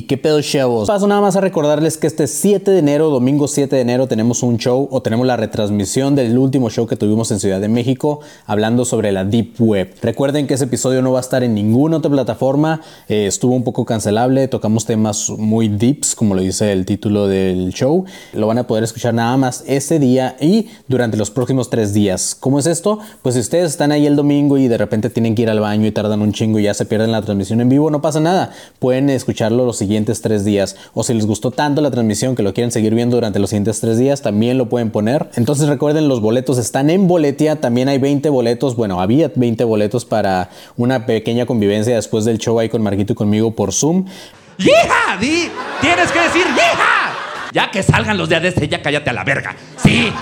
Qué pedo chavos. Paso nada más a recordarles que este 7 de enero, domingo 7 de enero, tenemos un show o tenemos la retransmisión del último show que tuvimos en Ciudad de México hablando sobre la Deep Web. Recuerden que ese episodio no va a estar en ninguna otra plataforma, eh, estuvo un poco cancelable, tocamos temas muy deeps, como lo dice el título del show. Lo van a poder escuchar nada más ese día y durante los próximos tres días. ¿Cómo es esto? Pues si ustedes están ahí el domingo y de repente tienen que ir al baño y tardan un chingo y ya se pierden la transmisión en vivo, no pasa nada. Pueden escucharlo los siguientes tres días. O si les gustó tanto la transmisión que lo quieren seguir viendo durante los siguientes tres días, también lo pueden poner. Entonces recuerden, los boletos están en Boletia. También hay 20 boletos. Bueno, había 20 boletos para una pequeña convivencia después del show ahí con Marquito y conmigo por Zoom. ¡Hija! ¡Di! ¡Tienes que decir hija! Ya que salgan los de ADC, ya cállate a la verga. ¡Sí!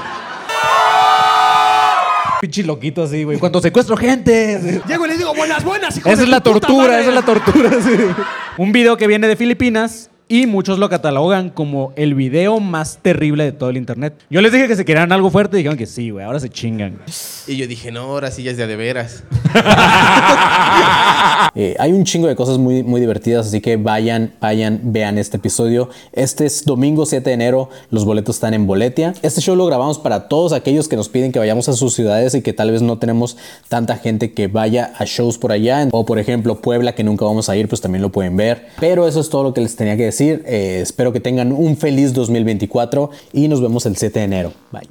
Pinche loquito así, güey. Cuando secuestro gente. Llego y le digo, buenas, buenas, hijo Esa de es la puta tortura, madre". esa es la tortura. sí. Un video que viene de Filipinas y muchos lo catalogan como el video más terrible de todo el internet. Yo les dije que se querían algo fuerte y dijeron que sí, güey. Ahora se chingan. Y yo dije, no, ahora sí ya es de a de veras. Eh, hay un chingo de cosas muy, muy divertidas, así que vayan, vayan, vean este episodio. Este es domingo 7 de enero, los boletos están en Boletia. Este show lo grabamos para todos aquellos que nos piden que vayamos a sus ciudades y que tal vez no tenemos tanta gente que vaya a shows por allá. O por ejemplo Puebla, que nunca vamos a ir, pues también lo pueden ver. Pero eso es todo lo que les tenía que decir. Eh, espero que tengan un feliz 2024 y nos vemos el 7 de enero. Bye.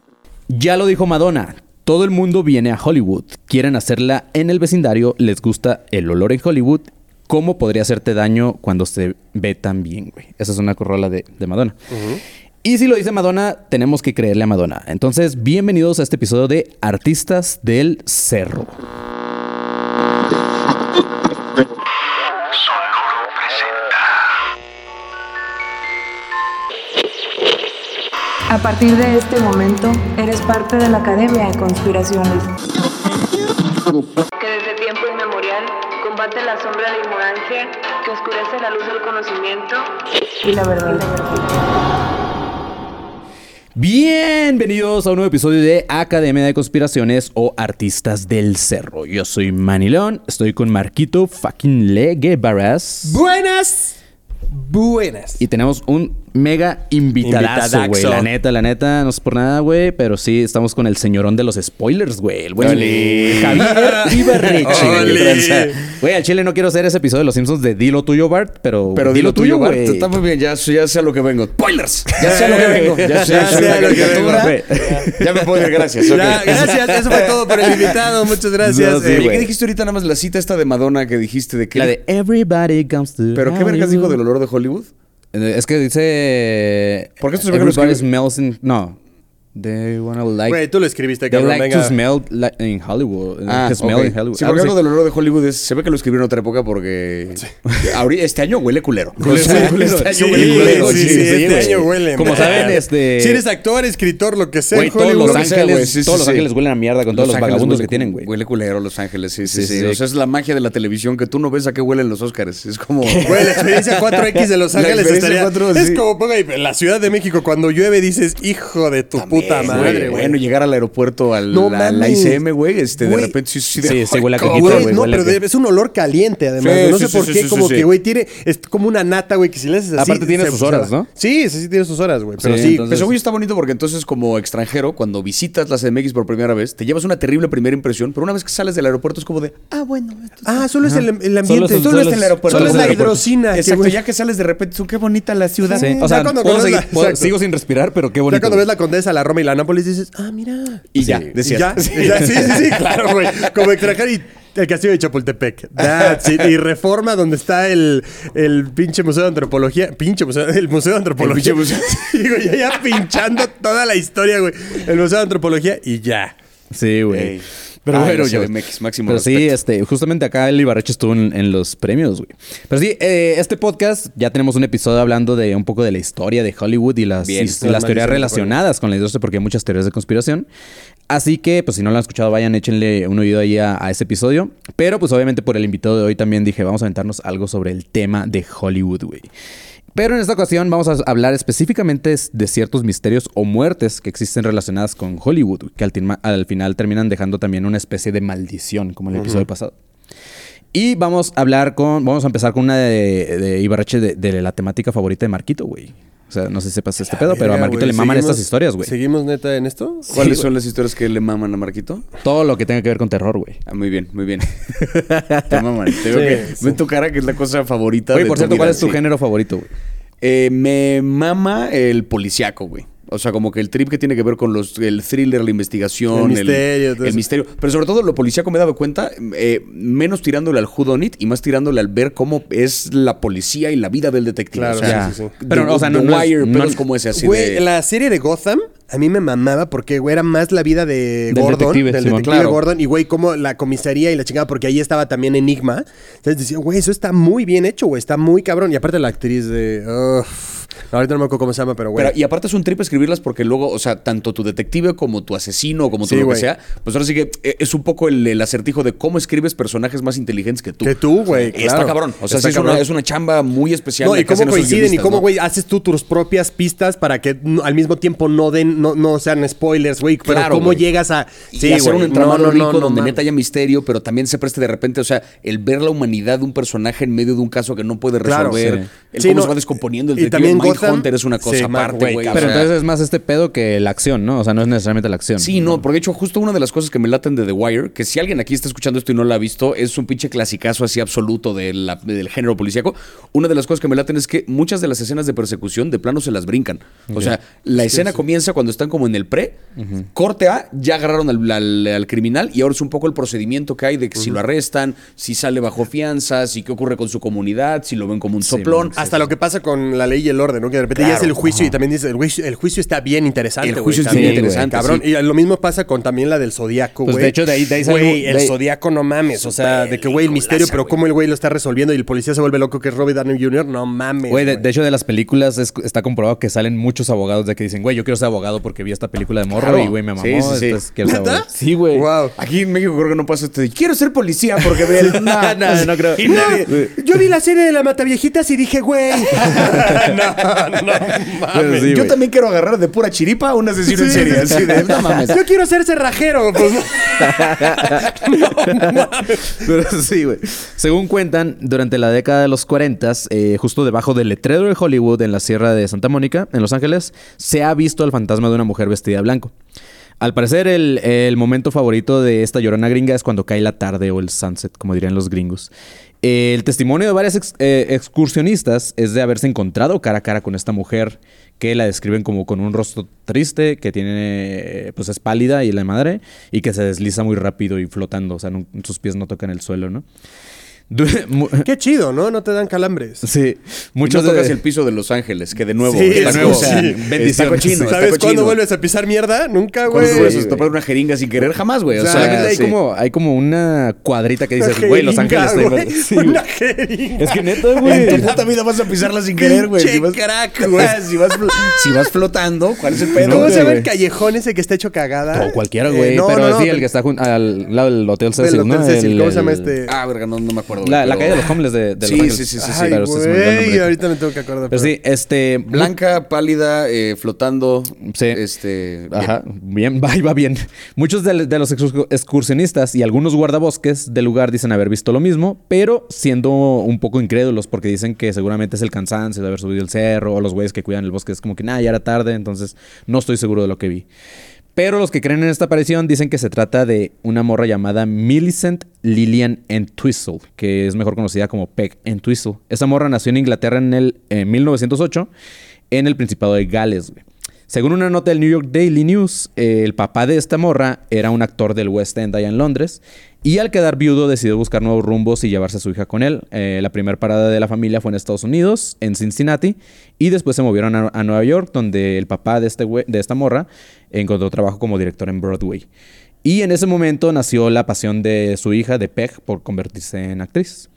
Ya lo dijo Madonna. Todo el mundo viene a Hollywood. Quieren hacerla en el vecindario. Les gusta el olor en Hollywood. ¿Cómo podría hacerte daño cuando se ve tan bien, güey? Esa es una corrola de, de Madonna. Y si lo dice Madonna, tenemos que creerle a Madonna. Entonces, bienvenidos a este episodio de Artistas del Cerro. A partir de este momento, eres parte de la Academia de Conspiraciones. Que desde tiempo inmemorial combate la sombra de la ignorancia, que oscurece la luz del conocimiento y la verdad. Bienvenidos a un nuevo episodio de Academia de Conspiraciones o Artistas del Cerro. Yo soy Manny León, estoy con Marquito fucking Leguevaras. Buenas. Buenas. Y tenemos un mega invitadazo, güey. La neta, la neta, no es por nada, güey. Pero sí, estamos con el señorón de los spoilers, güey. El buen. Javier Ibarreche. güey. Al chile no quiero hacer ese episodio de Los Simpsons de Dilo tuyo, Bart, pero... Pero dilo tuyo, Bart. güey. Está muy bien, ya, ya sé a lo que vengo. ¡Spoilers! Ya sé a lo que vengo. Ya sé, Ya sé a lo que vengo. Ya me puedo ir, gracias. Ya, gracias, eso fue todo por el invitado. Muchas gracias. No, sí, Eh. ¿qué dijiste ahorita nada más la cita esta de Madonna que dijiste de que... La de Everybody Comes to ¿Pero qué vergas dijo del olor de Hollywood? Es que dice... ¿Por qué esto se ve que lo escribe? smells in... No. They wanna like... Güey, tú lo escribiste, They cabrón. like to venga. smell like in Hollywood. Ah, to smell ok. in Hollywood. Sí, Algo porque algo así. del olor de Hollywood es, se ve que lo escribió en otra época porque ahorita, este año huele culero. Culero, culero. Este año Sí, huele culero. sí, sí, sí, este güey. año huele. Como saben, este- Si eres actor, escritor, lo que sea, Güey, en todos Hollywood. Los lo que sea, Ángeles, sí, todos Los sí. Ángeles huelen a mierda con todos los, Ángeles vagabundos huele- que tienen, güey. Huele culero Los Ángeles, sí, sí, Sí, sí. sí. O sea, es la magia de la televisión que tú no ves a qué huelen los Oscars. Es como... Güey, la experiencia 4X de Los La Ángeles experiencia estaría... 4, Es sí. como, ponga ahí, la Ciudad de México, cuando llueve dices, hijo de tu puta madre, güey. Bueno, llegar al aeropuerto, al, No a la mames. ICM, güey, este, de repente sí, sí, Sí, de- sí huele a ¿cómo, coquito, Güey, no, pero es un olor caliente, además. No sí, sé sí, por sí, qué, sí, como sí, que, sí. güey, tiene... Es como una nata, güey, que si le haces así... Aparte tiene sus horas, ¿no? Sí, sí, sí tiene sus horas, güey. Pero Sí, Pero güey está bonito porque entonces como extranjero, cuando visitas la CDMX por primera vez, te llevas una terrible primera impresión, pero una vez que sales del aeropuerto es como de, ah, bueno, Ah, solo es el, ambiente. Solo, es el aeropuerto. solo es la hidrocina. Exacto, ya que sales de repente, tú, qué bonita la ciudad. Ya o sea, sigo sin respirar, pero qué Ya bonito. cuando ves la Condesa, la Roma y la Nápoles dices, ah, mira. Y ya, Sí. decías. Ya, ya, sí, sí, sí, claro, güey. Como extranjero y el castillo de Chapultepec. That's it. Y Reforma, donde está el, el pinche museo de antropología. Pinche museo, el museo de antropología. Museo. Sí, güey, ya, ya pinchando toda la historia, güey. El museo de antropología y ya. Sí, güey. Pero Ay, bueno, yo. CDMX, máximo Pero sí, este, justamente acá el Ibarreche estuvo en, en los premios, güey. Pero sí, eh, este podcast ya tenemos un episodio hablando de un poco de la historia de Hollywood y las, Bien. y Las las teorías relacionadas con la industria, porque hay muchas teorías de conspiración. Así que, pues si no lo han escuchado, vayan, échenle un oído ahí a, a ese episodio. Pero, pues obviamente por el invitado de hoy también dije, vamos a aventarnos algo sobre el tema de Hollywood, güey. Pero en esta ocasión vamos a hablar específicamente de ciertos misterios o muertes que existen relacionadas con Hollywood, que al, final terminan dejando también una especie de maldición, como el episodio pasado. Y vamos a hablar con. Vamos a empezar con una de, de Ibarreche de, de la temática favorita de Marquito, güey. O sea, no sé si sepas este pedo, pero a Marquito güey, le maman ¿seguimos- estas historias, güey. ¿Seguimos neta en esto? ¿Cuáles son las historias que le maman a Marquito? Todo lo que tenga que ver con terror, güey. Ah, muy bien, muy bien. Te maman. Te veo que ven tu cara que es la cosa favorita de por tu cierto, ¿cuál es tu sí. género favorito, güey? Eh, me mama el policiaco, güey. O sea, como que el trip que tiene que ver con los, el thriller, la investigación, El misterio, el. Pero sobre todo lo policíaco me he dado cuenta, eh, menos tirándole al who done it y más tirándole al ver cómo es la policía y la vida del detective. Claro, o sea, sí, sí, sí. Pero, The- o sea, no- The Wire, no pedos es- como ese así Güey, de... la serie de Gotham a mí me mamaba porque, güey, era más la vida de Del Gordon, detective, del detective Claro. Gordon, y güey, como la comisaría y la chingada, porque ahí estaba también Enigma. Entonces decía, güey, eso está muy bien hecho, güey, está muy cabrón. Y aparte la actriz de... ahorita no me acuerdo cómo se llama, pero güey. Pero, y aparte es un trip escribirlas porque luego, o sea, tanto tu detective como tu asesino, como Sí, todo lo que güey. sea, pues ahora sí que eh, es un poco el, el acertijo de cómo escribes personajes más inteligentes que tú. Que tú, güey, Está claro. cabrón. O sea, sí es, una, cabrón. es una chamba muy especial. No, y cómo coinciden y cómo, ¿no? güey, haces tú tus propias pistas para que al mismo tiempo no den, no, no sean spoilers, güey. Pero Claro, cómo güey. llegas a. y hacer un entramado no, rico donde neta haya misterio, pero también se preste de repente, o sea, el ver la humanidad de un personaje en medio de un caso que no puede Claro, resolver, sí. el cómo se va descomponiendo el detective Gotham- Mindhunter es una cosa Sí, aparte, güey, Pero sea, entonces es más este pedo que la acción, ¿no? O sea, no es necesariamente la acción. Sí, no, porque de hecho, justo una de las cosas que me laten de The Wire, que si alguien aquí está escuchando esto y no la ha visto, es un pinche clasicazo así absoluto de la- del género policíaco. Una de las cosas que me laten es que muchas de las escenas de persecución de plano se las brincan. O sea, la escena comienza cuando están como en el pre, corte A, ya agarraron al, al- al criminal y ahora es un poco el procedimiento que hay de que si lo arrestan, si sale bajo fianza, si qué ocurre con su comunidad, si lo ven como un soplón. Hasta lo que pasa con la ley y el orden, ¿no? Que de repente ya es el juicio y también dice, el juicio, el juicio está bien interesante, El juicio es también, bien interesante, Cabrón. sí. Y lo mismo pasa con también la del Zodíaco, Pues, de hecho, de ahí- de ahí sale Güey, el Zodíaco no mames. O sea, de que, güey, el misterio, pero cómo el güey lo está resolviendo y el policía se vuelve loco que es Robert Downey Jr., no mames. Güey, de, hecho, de las películas es- está comprobado que salen muchos abogados de que dicen, güey, yo quiero ser abogado porque vi esta película de morro Claro. y, güey, me mamó. Sí, sí, sí. Sí, güey. Wow. Aquí en México creo que no pasa esto de quiero ser policía porque ve el... No, no, no creo. Yo vi la serie de la Mataviejitas y dije, güey. no, no mames. Sí, Yo también quiero agarrar de pura chiripa a un asesino en Sí. serie. Así de, no mames. Yo quiero ser cerrajero. Pues, Pero sí, güey. Según cuentan, durante la década de los 40, eh, justo debajo del letrero de Hollywood en la Sierra de Santa Mónica, en Los Ángeles, se ha visto el fantasma de una mujer vestida de blanco. Al parecer, el, el momento favorito de esta llorona gringa es cuando cae la tarde o el sunset, como dirían los gringos. Eh, El testimonio de varias ex- eh, excursionistas es de haberse encontrado cara a cara con esta mujer que la describen como con un rostro triste, que tiene, pues es pálida y la madre, y que se desliza muy rápido y flotando, o sea, sus pies no tocan el suelo, ¿no? Qué chido, ¿no? No te dan calambres. sí, Muchos muchos tocas de- el piso de Los Ángeles, que de nuevo Sí, está, nuevo, sí. está Bendiciones. cochino, está ¿Sabes cuándo vuelves a pisar mierda? Nunca, ¿Cuándo güey. te vuelves a topar una jeringa sin querer? Jamás, güey. O sea, Solamente hay, sí. como, hay como una cuadrita que dices, güey, Los Ángeles igual". Sí, güey. Una jeringa. Es que neta, En güey. tu puta vida vas a pisarla sin querer, güey. Si vas, crack, güey. si, vas, si vas flotando, ¿cuál es el pedo? ¿Cómo No, se llama el callejón ese que está hecho cagada? O cualquiera, Eh, güey. no, pero no, no, sí, el que está al lado del Hotel Cecil, ¿no? ¿Cómo se llama este? Ah, verga, no, no me acuerdo. La, güey, la pero- calle de los homeless de, de Sí, Los Ángeles. sí, sí, sí, sí. Ay, Pero güey, ahorita me tengo que acordar. Pero sí, este... Blanca, pálida, eh, flotando. Sí. Este. Ajá, bien, va, y va bien. Muchos de, de los excurs- excursionistas y algunos guardabosques del lugar dicen haber visto lo mismo, pero siendo un poco incrédulos porque dicen que seguramente es el cansancio de haber subido el cerro o los güeyes que cuidan el bosque. Es como que, nada, ya era tarde, entonces no estoy seguro de lo que vi. Pero los que creen en esta aparición dicen que se trata de una morra llamada Millicent Lillian Entwistle, que es mejor conocida como Peg Entwistle. Esa morra nació en Inglaterra en el en 1908 en el Principado de Gales. güey. Según una nota del New York Daily News, eh, el papá de esta morra era un actor del West End allá en Londres y al quedar viudo decidió buscar nuevos rumbos y llevarse a su hija con él. Eh, la primera parada de la familia fue en Estados Unidos, en Cincinnati, y después se movieron a, Nueva York, donde el papá de, este de esta morra encontró trabajo como director en Broadway. Y en ese momento nació la pasión de su hija, de Peg, por convertirse en actriz.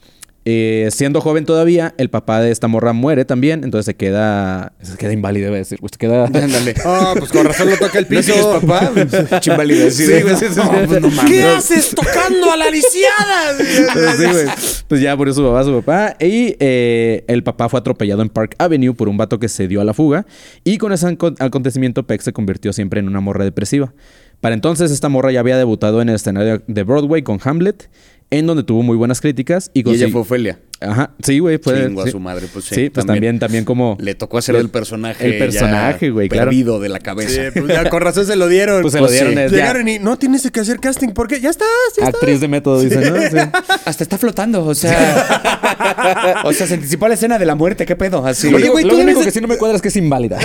Eh, siendo joven todavía, el papá de esta morra muere también, entonces se queda, se queda inválido, iba a decir, pues, se queda... Ándale. Ah, pues con razón no toca el ¿No piso. papá? Chimbalida. Sí, güey, sí, sí, sí. No, pues no. ¿Qué haces tocando a la lisiada? Pues sí, güey. Pues ya por eso papá, su papá. Y eh, el papá fue atropellado en Park Avenue por un vato que se dio a la fuga. Y con ese aco- acontecimiento, Peck se convirtió siempre en una morra depresiva. Para entonces, esta morra ya había debutado en el escenario de Broadway con Hamlet. En donde tuvo muy buenas críticas. Y, Y ella fue Ofelia. Ajá, sí, güey. Chingo a sí. su madre, pues sí. Sí, pues también, también como... Le tocó hacer el personaje. El personaje, güey, claro. Perdido de la Sí, cabeza. pues ya con razón se lo dieron. Pues se lo dieron, es- ya. Llegaron y no tienes que hacer casting porque ya estás, ya estás. Actriz de método, dicen, ¿no? Sí. Hasta está flotando, o sea. o sea, se anticipó a la escena de la muerte, ¿qué pedo? Así. Oye, güey, Lo tú único que sí no me cuadra es que es inválida.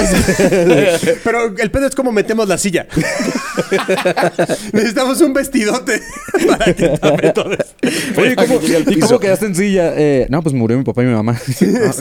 Pero el pedo es cómo metemos la silla. Necesitamos un vestidote para que tape todo. Oye, ¿cómo, ¿y cómo quedaste en silla? Eh, no, pues murió mi papá y mi mamá.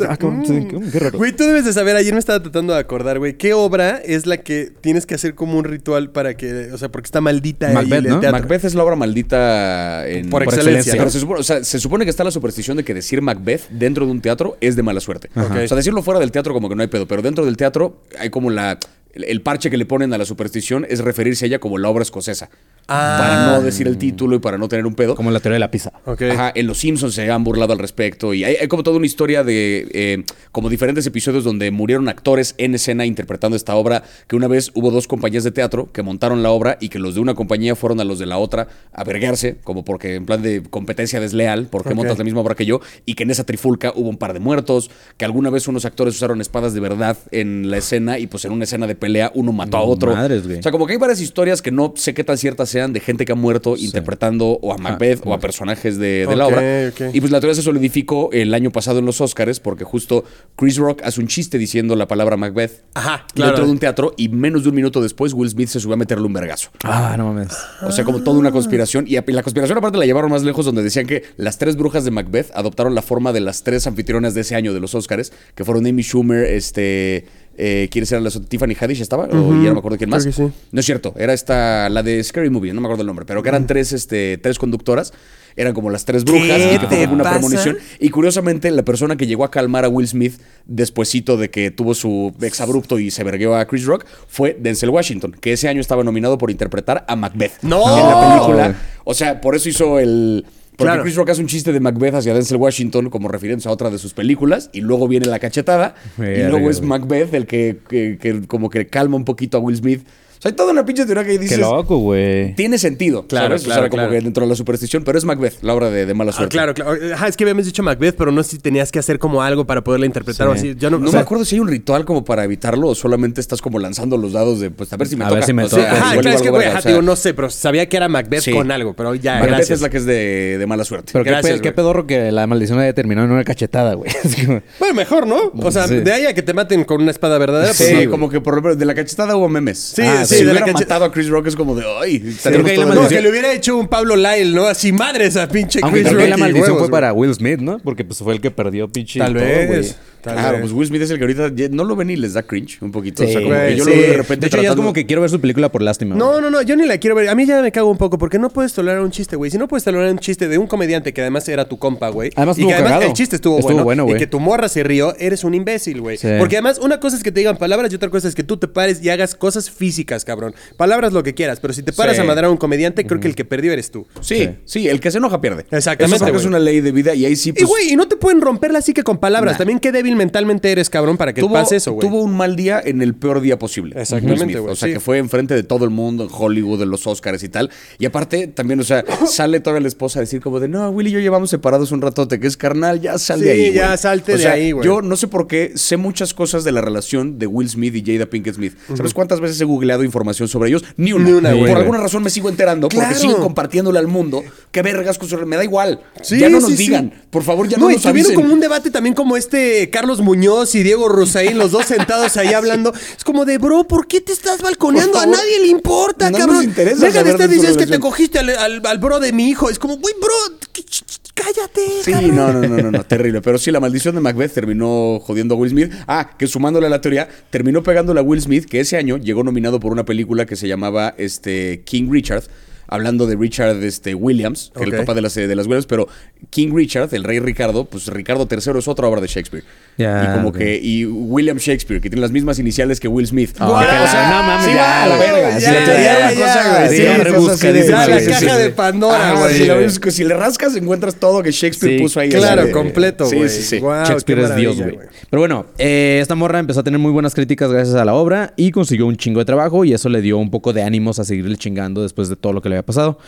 Ah. Qué raro. Güey, tú debes de saber, ayer me estaba tratando de acordar, güey, ¿qué obra es la que tienes que hacer como un ritual para que, o sea, porque está maldita ahí en el ¿no? teatro? Macbeth es la obra maldita en- Por excelencia, Pero ¿no? se supone, o sea, se supone que está la superstición de que decir Macbeth dentro de un teatro es de mala suerte. O sea, decirlo fuera del teatro como que no hay pedo, pero dentro del teatro hay como la... El, el parche que le ponen a la superstición es referirse a ella como la obra escocesa. Ah. Para no decir el título y para no tener un pedo. Como la teoría de la pizza. Ajá, en Los Simpsons se han burlado al respecto y hay, hay como toda una historia de eh, como diferentes episodios donde murieron actores en escena interpretando esta obra, que una vez hubo dos compañías de teatro que montaron la obra y que los de una compañía fueron a los de la otra a verguearse, como porque en plan de competencia desleal, porque Ok. montas la misma obra que yo, y que en esa trifulca hubo un par de muertos, que alguna vez unos actores usaron espadas de verdad en la escena y pues en una escena de pelea uno mató a otro. madres, güey. O sea, como que hay varias historias que no sé qué tan ciertas sean de gente que ha muerto interpretando o a Macbeth o a personajes de, de la obra. Y pues la teoría se solidificó el año pasado en los Oscars porque justo Chris Rock hace un chiste diciendo la palabra Macbeth Ajá, claro. dentro de un teatro y menos de un minuto después Will Smith se subió a meterle un vergazo. Ah, no mames. O sea, como toda una conspiración. Y la conspiración aparte la llevaron más lejos donde decían que las tres brujas de Macbeth adoptaron la forma de las tres anfitrionas de ese año de los Oscars, que fueron Amy Schumer, este... Eh, ¿Quiénes eran las Tiffany Haddish estaba? O ya no me acuerdo quién más. Creo que sí. No es cierto, era esta, la de Scary Movie, no me acuerdo el nombre, pero que eran tres, este, tres conductoras. Eran como las tres brujas ¿Qué y que te fue como una pasa? premonición. Y curiosamente, la persona que llegó a calmar a Will Smith despuesito de que tuvo su exabrupto y se vergueó a Chris Rock fue Denzel Washington, que ese año estaba nominado por interpretar a Macbeth. ¡No! En la película. O sea, por eso hizo el. Porque Claro. Chris Rock hace un chiste de Macbeth hacia Denzel Washington como refiriéndose a otra de sus películas y luego viene la cachetada y luego es. Macbeth el que, que- que como que calma un poquito a Will Smith. O sea, hay toda una pinche teoría que Qué dices... loco, güey. Tiene sentido, Claro, ¿sabes? claro, o sea, como claro. que dentro de la superstición, pero es Macbeth, la obra de, de mala Ah, suerte. claro, claro. Ajá, es que habíamos dicho Macbeth, pero no sé si tenías que hacer como algo para poderla interpretar o Sí. así. Yo no, No o sea, me acuerdo si hay un ritual como para evitarlo o solamente estás como lanzando los dados de, pues, a ver si me A toca. ver si me O sea, toca. Ajá, igual claro, es que, güey, o ajá, sea, digo, no sé, pero sabía que era Macbeth Sí. con algo, pero ya, Macbeth gracias. es la que es de, de mala suerte. Pero qué, Gracias, pe- qué pedorro que la maldición haya terminado en una cachetada, güey. Como- Bueno, mejor, ¿no? O sea, Sí. de ahí a que te maten con una espada verdadera, pues Sí, como que por ejemplo, de la cachetada hubo memes. Sí, Ah, sí, si la hubiera cache- matado a Chris Rock es como de, ay, creo que la No, que le hubiera hecho un Pablo Lyle, ¿no? Así, madre esa pinche Aunque Chris creo que la Rock y maldición huevos, fue para Will Smith, ¿no? Porque pues fue el que perdió pinche Tal todo, vez. güey. Tal Claro, vez. pues Will Smith es el que ahorita no lo ven y les da cringe un poquito. o sea, como que yo sí. lo veo de repente. De hecho, ya es tratando- como que quiero ver su película por lástima. No, güey. no, no, yo ni la quiero ver. A mí ya me cago un poco porque no puedes tolerar un chiste, güey. Si no puedes tolerar un chiste de un comediante que además era tu compa, güey. Además y que además cagado. el chiste estuvo, Estuvo bueno, bueno, y que tu morra se rió, eres un imbécil, güey. Sí. Porque además una cosa es que te digan palabras y otra cosa es que tú te pares y hagas cosas físicas, cabrón. Palabras lo que quieras, pero si te paras Sí. a madrar a un comediante, creo que el que perdió eres tú. Sí, sí, el que se enoja pierde. Exactamente, Eso es una ley de vida y ahí sí, Y pues. güey, y no te pueden romperla así que con palabras. También qué débil mentalmente eres, cabrón, para que tuvo, pase eso, güey. tuvo un mal día en el peor día posible. Exactamente, güey, O sea, sí. que fue enfrente de todo el mundo, en Hollywood, en los Oscars y tal. Y aparte, también, o sea, sale toda la esposa a decir como de, no, Will y yo llevamos separados un ratote, que es carnal, ya sal de Sí, ahí. ya güey". salte O de ahí, güey. Yo no sé por qué sé muchas cosas de la relación de Will Smith y Jada Pinkett Smith. ¿Sabes cuántas veces he googleado información sobre ellos? Ni una. Ni una. Por alguna razón me sigo enterando Claro. porque siguen compartiéndole al mundo. Qué vergas con su... Me da igual. Sí, ya no nos sí, sí. digan. Por favor, ya No, no, nos tuvieron avisen. como un debate también como este Carlos Muñoz y Diego Rosaín, los dos sentados ahí hablando. Es como de, bro, ¿por qué te estás balconeando? A nadie le importa, No cabrón. nos interesa Deja de estar diciendo que te cogiste al, al- al bro de mi hijo. Es como, güey, bro, cállate. Sí, cabrón". no, no, no, no, no, terrible. Pero sí, la maldición de Macbeth terminó jodiendo a Will Smith. Ah, que sumándole a la teoría, terminó pegándole a Will Smith, que ese año llegó nominado por una película que se llamaba este, King Richard. Hablando de Richard este, Williams, que Ok. el papá de las, de las Williams, pero King Richard, el rey Ricardo, pues Ricardo III es otra obra de Shakespeare. Ya, y como ok. que, y William Shakespeare, que tiene las mismas iniciales que Will Smith. Ah, Que, o sea, no mames, sí ya, la güey. verga. Sí, la. Sí, Sí, sí, sí, caja sí. de Pandora, Ah, güey. si, la ves- si le rascas, encuentras todo que Shakespeare Sí, puso ahí. Claro, de- completo, Sí, güey. sí, sí. Guau, Shakespeare qué es Dios, güey. Pero bueno, eh, esta morra empezó a tener muy buenas críticas gracias a la obra y consiguió un chingo de trabajo y eso le dio un poco de ánimos a seguirle chingando después de todo lo que le le había pasado.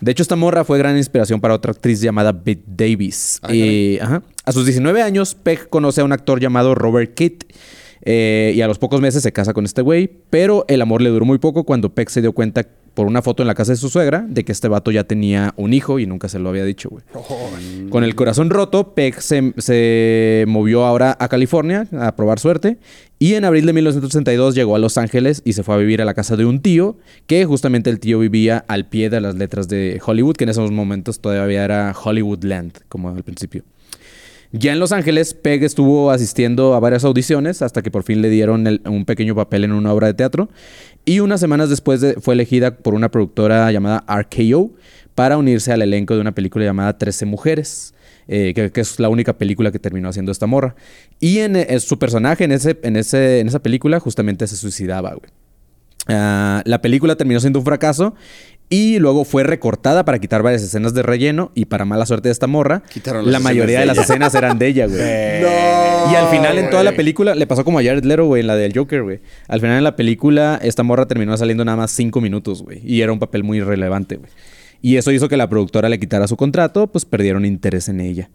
De hecho, esta morra fue gran inspiración para otra actriz llamada Bette Davis. ajá. A sus 19 años, Peg conoce a un actor llamado Robert Kitt. eh, y a los pocos meses se casa con este güey. Pero el amor le duró muy poco cuando Peg se dio cuenta por una foto en la casa de su suegra de que este vato ya tenía un hijo y nunca se lo había dicho, güey. Con el corazón roto, Peck se, se movió ahora a California a probar suerte y en abril de 1962 llegó a Los Ángeles y se fue a vivir a la casa de un tío, que justamente el tío vivía al pie de las letras de Hollywood, que en esos momentos todavía era Hollywoodland, como al principio. Ya en Los Ángeles, Peg estuvo asistiendo a varias audiciones hasta que por fin le dieron el- un pequeño papel en una obra de teatro. Y unas semanas después de- fue elegida por una productora llamada RKO para unirse al elenco de una película llamada 13 Mujeres, eh, que, que es la única película que terminó haciendo esta morra. Y en, eh, su personaje en, ese, en, ese, en esa película justamente se suicidaba, güey. Ah, la película terminó siendo un fracaso y luego fue recortada para quitar varias escenas de relleno y para mala suerte de esta morra, Quitaron la mayoría de las escenas eran de ella, güey. Y al final en toda la película, le pasó como a Jared Leto, güey, en la del Joker, güey. Al final en la película, esta morra terminó saliendo nada más cinco minutos, güey. Y era un papel muy relevante, güey. Y eso hizo que la productora le quitara su contrato, pues perdieron interés en ella.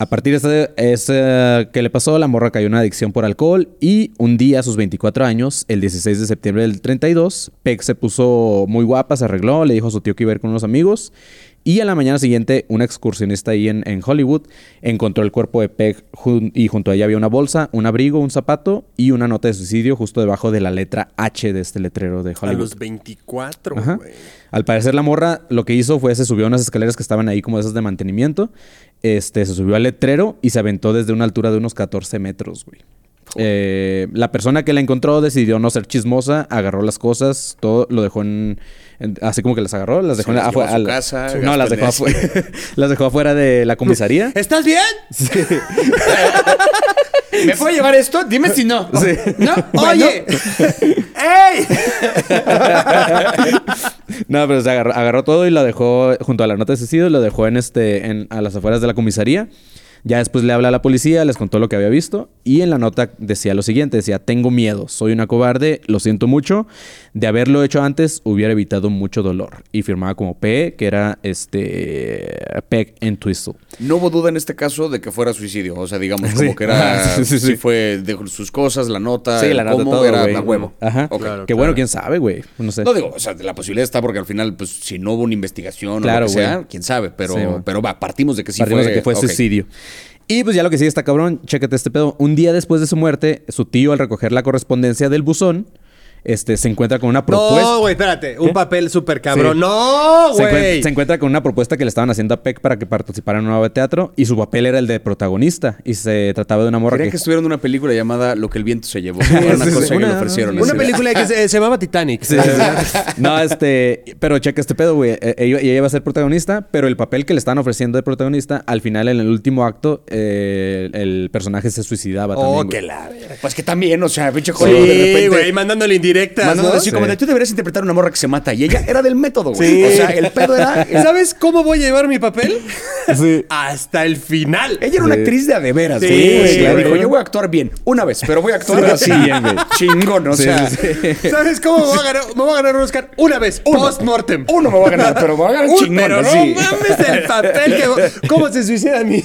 A partir de ese, que le pasó, la morra cayó en una adicción por alcohol y un día a sus 24 años, el 16 de septiembre del 32, Peck se puso muy guapa, se arregló, le dijo a su tío que iba a ir con unos amigos y a la mañana siguiente, una excursionista ahí en, en Hollywood encontró el cuerpo de Peg jun- y junto a ella había una bolsa, un abrigo, un zapato y una nota de suicidio justo debajo de la letra H de este letrero de A Hollywood. los 24, Ajá. güey. Al parecer la morra lo que hizo fue se subió a unas escaleras que estaban ahí como esas de mantenimiento. Este, se subió al letrero y se aventó desde una altura de unos 14 metros, güey. Eh, la persona que la encontró decidió no ser chismosa, agarró las cosas, todo lo dejó en, en- así como que las agarró, las dejó afuera. a al- casa, no, las dejó afuera. las dejó afuera de la comisaría. ¿Estás bien? ¿Me puedo llevar esto? Dime si no. ¿No? Oye. ¡Ey! No, pero se agarró, agarró todo y lo dejó junto a la nota de suicidio, lo dejó en este, en, a las afueras de la comisaría. Ya después le habla a la policía, les contó lo que había visto y en la nota decía lo siguiente, decía, tengo miedo, soy una cobarde, lo siento mucho, de haberlo hecho antes hubiera evitado mucho dolor. Y firmaba como P, que era este Peck and Twistle. No hubo duda en este caso de que fuera suicidio. O sea, digamos, como Sí. que era. Sí, sí, sí. sí fue de sus cosas, la nota. Sí, la nota, cómo, todo, era güey. a huevo. Ajá. Claro. que bueno, quién sabe, güey. No sé. No digo, o sea, la posibilidad está porque al final, pues, si no hubo una investigación Claro, o lo que sea, quién sabe. Pero, pero va, partimos de que sí Partimos fue. de que fue suicidio. Y pues ya lo que sigue está cabrón, chécate este pedo. Un día después de su muerte, su tío al recoger la correspondencia del buzón, este, se encuentra con una propuesta. No, güey, espérate. Un papel súper cabrón. Sí. No, Se, encuent- güey. se encuentra con una propuesta que le estaban haciendo a Peck para que participara en una obra de teatro y su papel era el de protagonista y se trataba de una morra Quería que... que estuviera en una película llamada Lo que el viento se llevó. Una sí, cosa sí. que le Una- ofrecieron. Una así. película que se, se llamaba Titanic. no, este, pero checa este pedo, güey. Eh, Ella, ella iba a ser protagonista, pero el papel que le estaban ofreciendo de protagonista, al final, en el último acto, eh, el personaje se suicidaba Oh, también. que la. Pues que también, o sea, pinche de repente. güey, mandándole indirectas, así como Sí. de tú deberías interpretar una morra que se mata y ella era del método, güey. Sí. O sea, el pedo era. ¿Sabes cómo voy a llevar mi papel? Sí. Hasta el final. Ella era una Sí. actriz de a de veras, Sí, güey. Sí, claro. Dijo, yo voy a actuar bien, una vez, pero voy a actuar así, bien, güey. chingón, o Sí, sea. sí, sí. ¿Sabes cómo me voy a ganar, me voy a ganar un Oscar? Una vez, post-mortem. Uno me va a ganar, pero me va a ganar Uy, chingón, pero no mames el papel que... ¿Cómo se suicida a mí?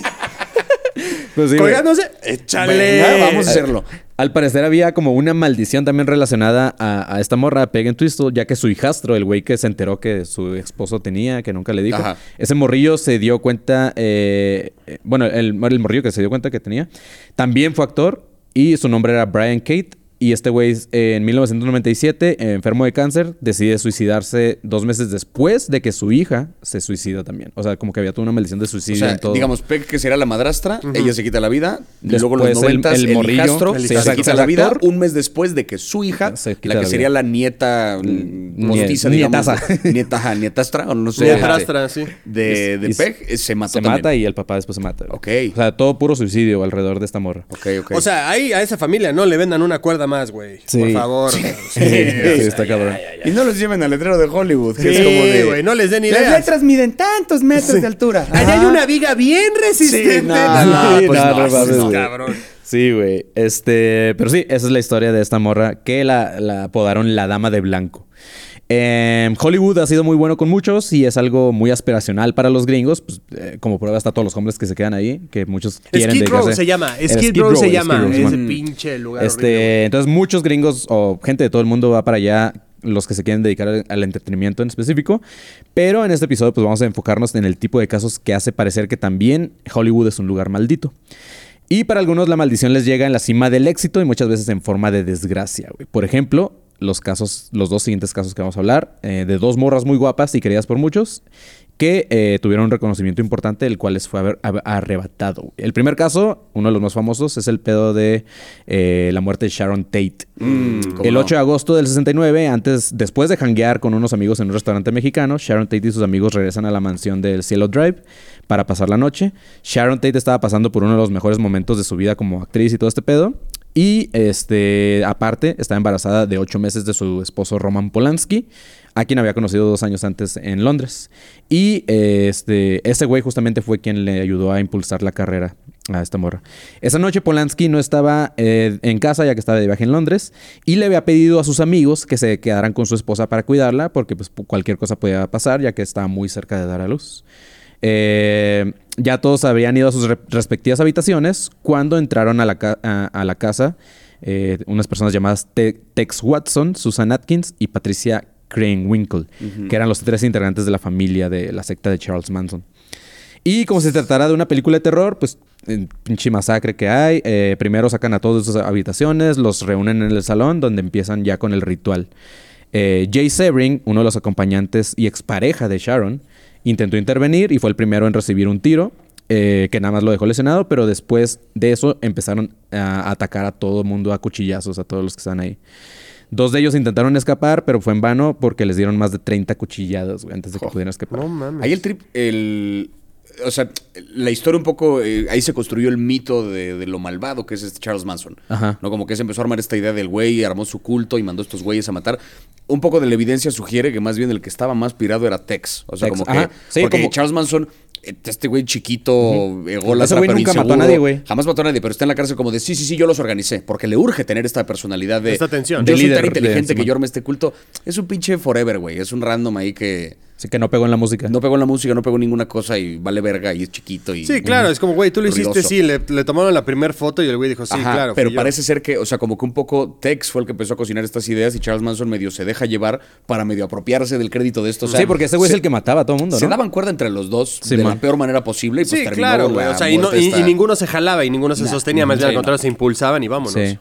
Pues sí. Colgándose. Échale. Vamos a hacerlo. Al parecer había como una maldición también relacionada a, a esta morra, Peg and Twistle, ya que su hijastro, el güey que se enteró que su esposo tenía, que nunca le dijo, Ajá. ese morrillo se dio cuenta, eh, eh, bueno, el, el morrillo que se dio cuenta que tenía, también fue actor y su nombre era Brian Kate. Y este güey, eh, en 1997, eh, enfermo de cáncer, decide suicidarse dos meses después de que su hija se suicida también. O sea, como que había toda una maldición de O suicidio sea, en todo. digamos, Peck, que será la madrastra, ella se quita la vida, y Después luego los el- 90 el el, morrillo, hijastro el se, hijastro quita la vida un mes después de que su hija, Se la que la sería la nieta mm, Nie- postiza, digamos, nietaza. nietastra, o no sé, Nietastra, sí. de, de Peck, eh, se mata se también. mata y el papá después se mata. Ok. O sea, todo puro suicidio alrededor de esta morra. Ok, ok. O sea, ahí a esa familia no le vendan una cuerda más, güey. Sí. Por favor. Sí, está cabrón. y no los lleven al letrero de Hollywood, que Sí, es como de... güey, no les den Las ideas. letras miden tantos metros de altura. Allá hay una viga bien resistente. Sí, no, no, pues no, no, güey. cabrón. Sí, güey. Este, pero sí, esa es la historia de esta morra que la, la apodaron la dama de blanco. Eh, Hollywood ha sido muy bueno con muchos y es algo muy aspiracional para los gringos. Pues, eh, como prueba está todos los hombres que se quedan ahí, que muchos quieren Skid Row se llama. El Skid Row se Skid llama. Row, Ese pinche lugar horrible, Este, entonces muchos gringos o gente de todo el mundo va para allá, los que se quieren dedicar al, al entretenimiento en específico. Pero en este episodio pues vamos a enfocarnos en el tipo de casos que hace parecer que también Hollywood es un lugar maldito. Y para algunos la maldición les llega en la cima del éxito y muchas veces en forma de desgracia. güey. Por ejemplo, los casos, los dos siguientes casos que vamos a hablar, eh, de dos morras muy guapas y queridas por muchos, que eh, tuvieron un reconocimiento importante, el cual les fue haber- arrebatado. El primer caso, uno de los más famosos, es el pedo de eh, la muerte de Sharon Tate. ¿cómo el no? 8 de agosto del 69, antes, después de janguear con unos amigos en un restaurante mexicano, Sharon Tate y sus amigos regresan a la mansión del Cielo Drive para pasar la noche. Sharon Tate estaba pasando por uno de los mejores momentos de su vida como actriz y todo este pedo. Y este, aparte, está embarazada de ocho meses de su esposo Roman Polanski, a quien había conocido dos años antes en Londres. Y este, ese güey justamente fue quien le ayudó a impulsar la carrera a esta morra. Esa noche Polanski no estaba eh, en casa ya que estaba de viaje en Londres y le había pedido a sus amigos que se quedaran con su esposa para cuidarla porque pues, cualquier cosa podía pasar ya que estaba muy cerca de dar a luz. Eh, ya todos habían ido a sus re- respectivas habitaciones cuando entraron a la, ca- a- a la casa eh, unas personas llamadas Te- Tex Watson, Susan Atkins y Patricia Crane Winkle, que eran los tres integrantes de la familia de la secta de Charles Manson. Y como se tratará de una película de terror, pues eh, pinche masacre que hay. eh, primero sacan a todos de sus habitaciones, los reúnen en el salón donde empiezan ya con el ritual. Eh, Jay Sebring, uno de los acompañantes y expareja de Sharon, intentó intervenir y fue el primero en recibir un tiro. eh, que nada más lo dejó lesionado, pero después de eso empezaron a atacar a todo el mundo a cuchillazos, a todos los que están ahí. Dos de ellos intentaron escapar, pero fue en vano porque les dieron más de 30 cuchilladas güey, antes de que pudieran escapar. No mames. Ahí el trip, el. O sea, la historia un poco. eh, ahí se construyó el mito de, de lo malvado que es este Charles Manson. Ajá. ¿No? Como que se empezó a armar esta idea del güey, armó su culto y mandó a estos güeyes a matar. Un poco de la evidencia sugiere que más bien el que estaba más pirado era Tex. O sea, Tex, como que. Sí, porque como- Charles Manson. Eh, Este güey chiquito, ególatra, Ese güey nunca mató a nadie, güey. Jamás mató a nadie, pero está en la cárcel como de sí, sí, sí, yo los organicé. Porque le urge tener esta personalidad de. Esta tensión. Yo De soy tan inteligente de- que yo armé este culto. Es un pinche forever, güey. Es un random ahí que. Así que no pegó en la música. No pegó en la música, no pegó ninguna cosa y vale verga y es chiquito y... Sí, claro, es como, güey, tú lo hiciste, sí, le, le tomaron la primera foto y el güey dijo, sí, Ajá, claro. pero yo. parece ser que, o sea, como que un poco Tex fue el que empezó a cocinar estas ideas y Charles Manson medio se deja llevar para medio apropiarse del crédito de esto. O sea, sí, porque ese güey es el que mataba a todo el mundo, Se daban cuerda entre los dos Sí, de la peor manera posible y pues Sí, terminó claro, la güey. O sea, y, no- y- ninguno se jalaba y ninguno se Nah, sostenía, más bien al contrario, no. se impulsaban y vámonos. Sí.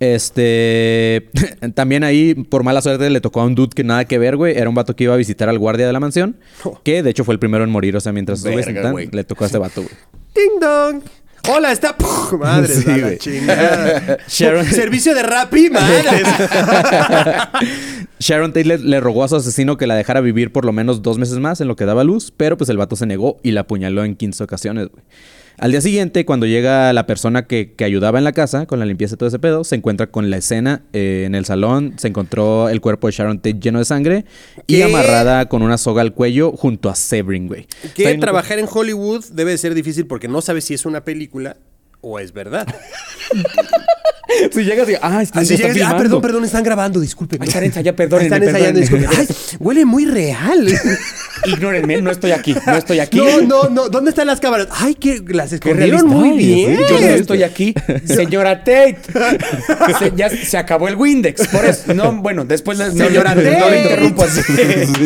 Este. También ahí, por mala suerte, le tocó a un dude que nada que ver, güey. Era un vato que iba a visitar al guardia de la mansión. Que de hecho fue el primero en morir. O sea, mientras güey. le tocó a este vato, güey. ¡Ding dong! Hola, está. ¡Puf! Madre Sí, de la chingada. Sharon- Servicio de Rappi, madres. Sharon Tate le, le rogó a su asesino que la dejara vivir por lo menos dos meses más en lo que daba luz, pero pues el vato se negó y la apuñaló en 15 ocasiones, güey. Al día siguiente, cuando llega la persona que, que ayudaba en la casa con la limpieza y todo ese pedo, se encuentra con la escena eh, en el salón. Se encontró el cuerpo de Sharon Tate lleno de sangre y amarrada con una soga al cuello junto a Sebring, güey. Que trabajar en Hollywood debe de ser difícil porque no sabes si es una película o es verdad. Si llegas y, ah, es que Así llegas y, ah, filmando". perdón, perdón, están grabando, disculpen. Están ensayando, perdónenme, Están ensayando, disculpen. Ay, huele muy real. Ignórenme, no estoy aquí, no estoy aquí. No, no, no. ¿Dónde están las cámaras? Ay, que las escondieron muy bien. sí, Yo no estoy aquí, señora Tate. Se, ya se acabó el Windex, por eso. No, bueno, después no, Señora no, no Tate. le interrumpo así.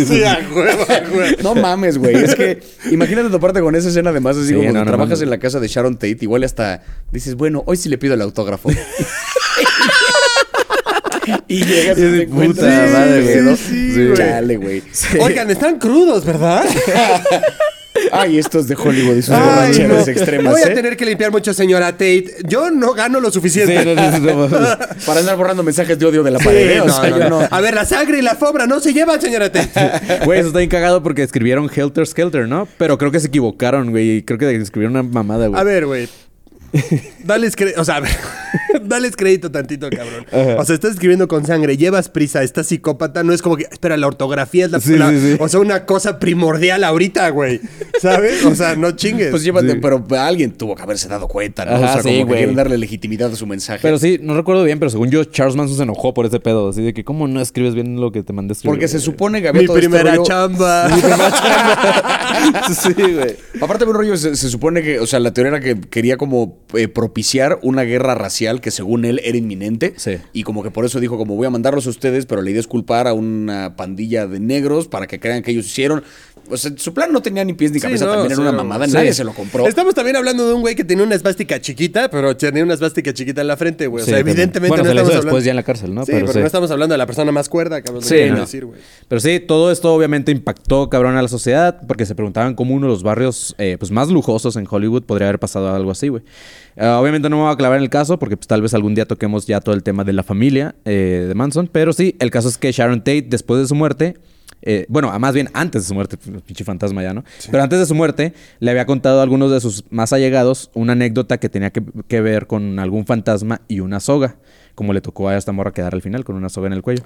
Sí, a huevo, a huevo. No mames, güey. Es que imagínate toparte con esa escena además, así Sí, como no, no trabajas en la casa de Sharon Tate, igual hasta dices, bueno, hoy sí le pido el autógrafo. Y llegas y Sí, te puta madre, güey, ¿no? sí, Sí. güey. Chale, güey. Oigan, están crudos, ¿verdad? Ay, estos de Hollywood y sus borracheras no. extremas, Voy a ¿eh? tener que limpiar mucho, señora Tate. Yo no gano lo suficiente. Sí, no, no, no, no. Para andar borrando mensajes de odio de la Sí, pared, ¿eh? O no, sea, no, yo no. no... A ver, la sangre y la fobra no se llevan, señora Tate. Güey, eso está bien cagado porque escribieron Helter Skelter, ¿no? Pero creo que se equivocaron, güey. Creo que escribieron una mamada, güey. A ver, güey. Dales crédito, o sea, a ver, dales crédito tantito, cabrón. O sea, estás escribiendo con sangre, llevas prisa, estás psicópata, no es como que, espera, la ortografía es la, Sí, la- sí, sí. o sea, una cosa primordial ahorita, güey. ¿Sabes? O sea, no chingues. Pues llévate, pero alguien tuvo que haberse dado cuenta, ¿no? Ajá, o sea, sí, como que quieren darle legitimidad a su mensaje. Pero sí, no recuerdo bien, pero según yo, Charles Manson se enojó por ese pedo. Así de que, ¿cómo no escribes bien lo que te mandé escribir? Porque se supone que había Mi todo este primera rollo- chamba. sí, güey. Aparte, un rollo, se, se supone que, o sea, la teoría era que quería como eh, propiciar una guerra racial que según él era inminente. Sí. Y como que por eso dijo, como voy a mandarlos a ustedes, pero la idea es culpar a una pandilla de negros para que crean que ellos hicieron. O sea, su plan no tenía ni pies ni Sí, cabeza, no, también era una mamada, Sí. nadie se lo compró. Estamos también hablando de un güey que tenía una esvástica chiquita, pero tenía una esvástica chiquita en la frente, güey. O sea, evidentemente Bueno, no se estamos después hablando... ya en la cárcel, ¿no? Sí, Pero pero, sí. no estamos hablando de la persona más cuerda, cabrón. Sí, no. decir, güey. Pero sí, todo esto obviamente impactó cabrón a la sociedad porque se preguntaban cómo uno de los barrios eh, pues, más lujosos en Hollywood podría haber pasado algo así, güey. Ah, obviamente no me voy a clavar en el caso porque pues, tal vez algún día toquemos ya todo el tema de la familia eh, de Manson, pero sí, el caso es que Sharon Tate después de su muerte... eh, bueno, a más bien antes de su muerte, pinche fantasma ya, ¿no? Pero antes de su muerte, le había contado a algunos de sus más allegados una anécdota que tenía que, que ver con algún fantasma y una soga, como le tocó a esta morra quedar al final con una soga en el cuello.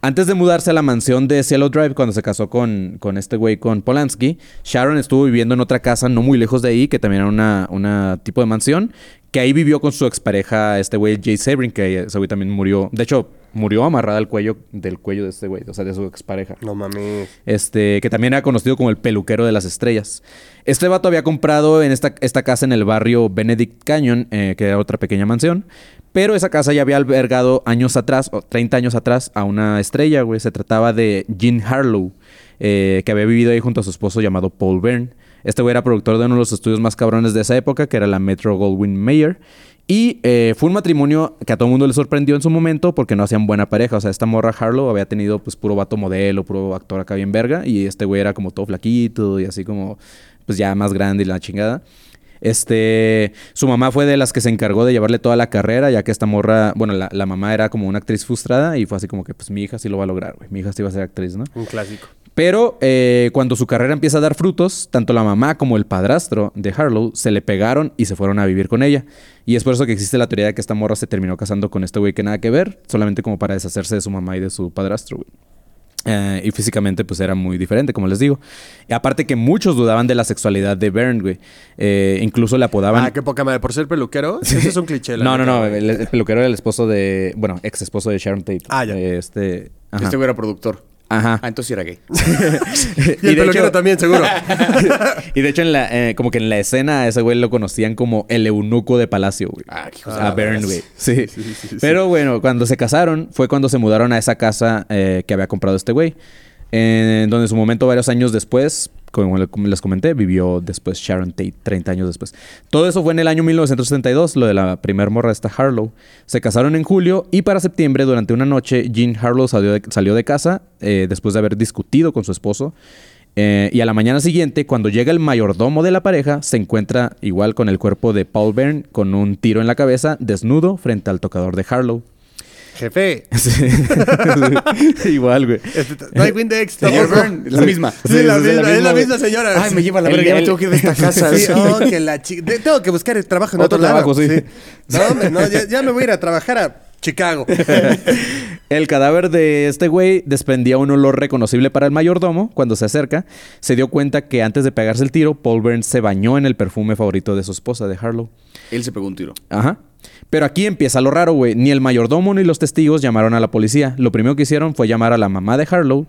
Antes de mudarse a la mansión de Cielo Drive, cuando se casó con, con este güey, con Polanski, Sharon estuvo viviendo en otra casa no muy lejos de ahí, que también era una, una tipo de mansión, que ahí vivió con su expareja, este güey Jay Sebring, que ese güey también murió. De hecho, murió amarrada al cuello del cuello de este güey, o sea, de su expareja. No mames. Este, que también era conocido como el peluquero de las estrellas. Este vato había comprado en esta, esta casa en el barrio Benedict Canyon, eh, que era otra pequeña mansión. Pero esa casa ya había albergado años atrás, o 30 años atrás, a una estrella, güey. Se trataba de Jean Harlow, eh, que había vivido ahí junto a su esposo llamado Paul Byrne. Este güey era productor de uno de los estudios más cabrones de esa época, que era la Metro Goldwyn Mayer. Y eh, fue un matrimonio que a todo el mundo le sorprendió en su momento porque no hacían buena pareja. O sea, esta morra Harlow había tenido pues puro vato modelo, puro actor acá bien verga. Y este güey era como todo flaquito y así como pues ya más grande y la chingada. Este, su mamá fue de las que se encargó de llevarle toda la carrera, ya que esta morra, bueno, la, la mamá era como una actriz frustrada y fue así como que, pues mi hija sí lo va a lograr, güey. Mi hija sí va a ser actriz, ¿no? Un clásico. Pero eh, cuando su carrera empieza a dar frutos, tanto la mamá como el padrastro de Harlow se le pegaron y se fueron a vivir con ella. Y es por eso que existe la teoría de que esta morra se terminó casando con este güey que nada que ver, solamente como para deshacerse de su mamá y de su padrastro, güey. Eh, y físicamente pues era muy diferente, como les digo. Y aparte que muchos dudaban de la sexualidad de Byrne, güey. Eh, incluso le apodaban... Ah, qué poca madre. Por ser peluquero, ese es un cliché. la no, no, no. El, el peluquero era el esposo de... Bueno, ex esposo de Sharon Tate. Ah, ya. Eh, Este... ajá. Este güey era productor. Ajá. Ah, entonces sí era gay. Y el de peluquero hecho- también, seguro. y de hecho, en la, eh, como que en la escena, a ese güey lo conocían como el eunuco de palacio, güey. Ah, qué de a verga. güey. Sí. Pero bueno, cuando se casaron, fue cuando se mudaron a esa casa eh, que había comprado este güey. En donde en su momento, varios años después, como le- como les comenté, vivió después Sharon Tate, 30 años después. Todo eso fue en el año 1972, lo de la primer morra esta Harlow. Se casaron en julio y para septiembre, durante una noche, Jean Harlow salió de, salió de casa eh, después de haber discutido con su esposo. Eh, y a la mañana siguiente, cuando llega el mayordomo de la pareja, se encuentra igual con el cuerpo de Paul Byrne con un tiro en la cabeza, desnudo, frente al tocador de Harlow. Jefe. Sí. igual, güey. No hay Windex. Señor. Byrne, la misma. Sí, la misma, es la misma señora. Ay, me lleva la verga, ya me tengo que ir de esta casa. Sí, oh, que la chi- de- Tengo que buscar el trabajo en Otro trabajo, sí. No, hombre, no, ya, me voy a ir a trabajar a Chicago. El cadáver de este güey desprendía un olor reconocible para el mayordomo. Cuando se acerca, se dio cuenta que antes de pegarse el tiro, Paul Byrne se bañó en el perfume favorito de su esposa, de Harlow. Él se pegó un tiro. Ajá. Pero aquí empieza lo raro, güey. Ni el mayordomo ni los testigos llamaron a la policía. Lo primero que hicieron fue llamar a la mamá de Harlow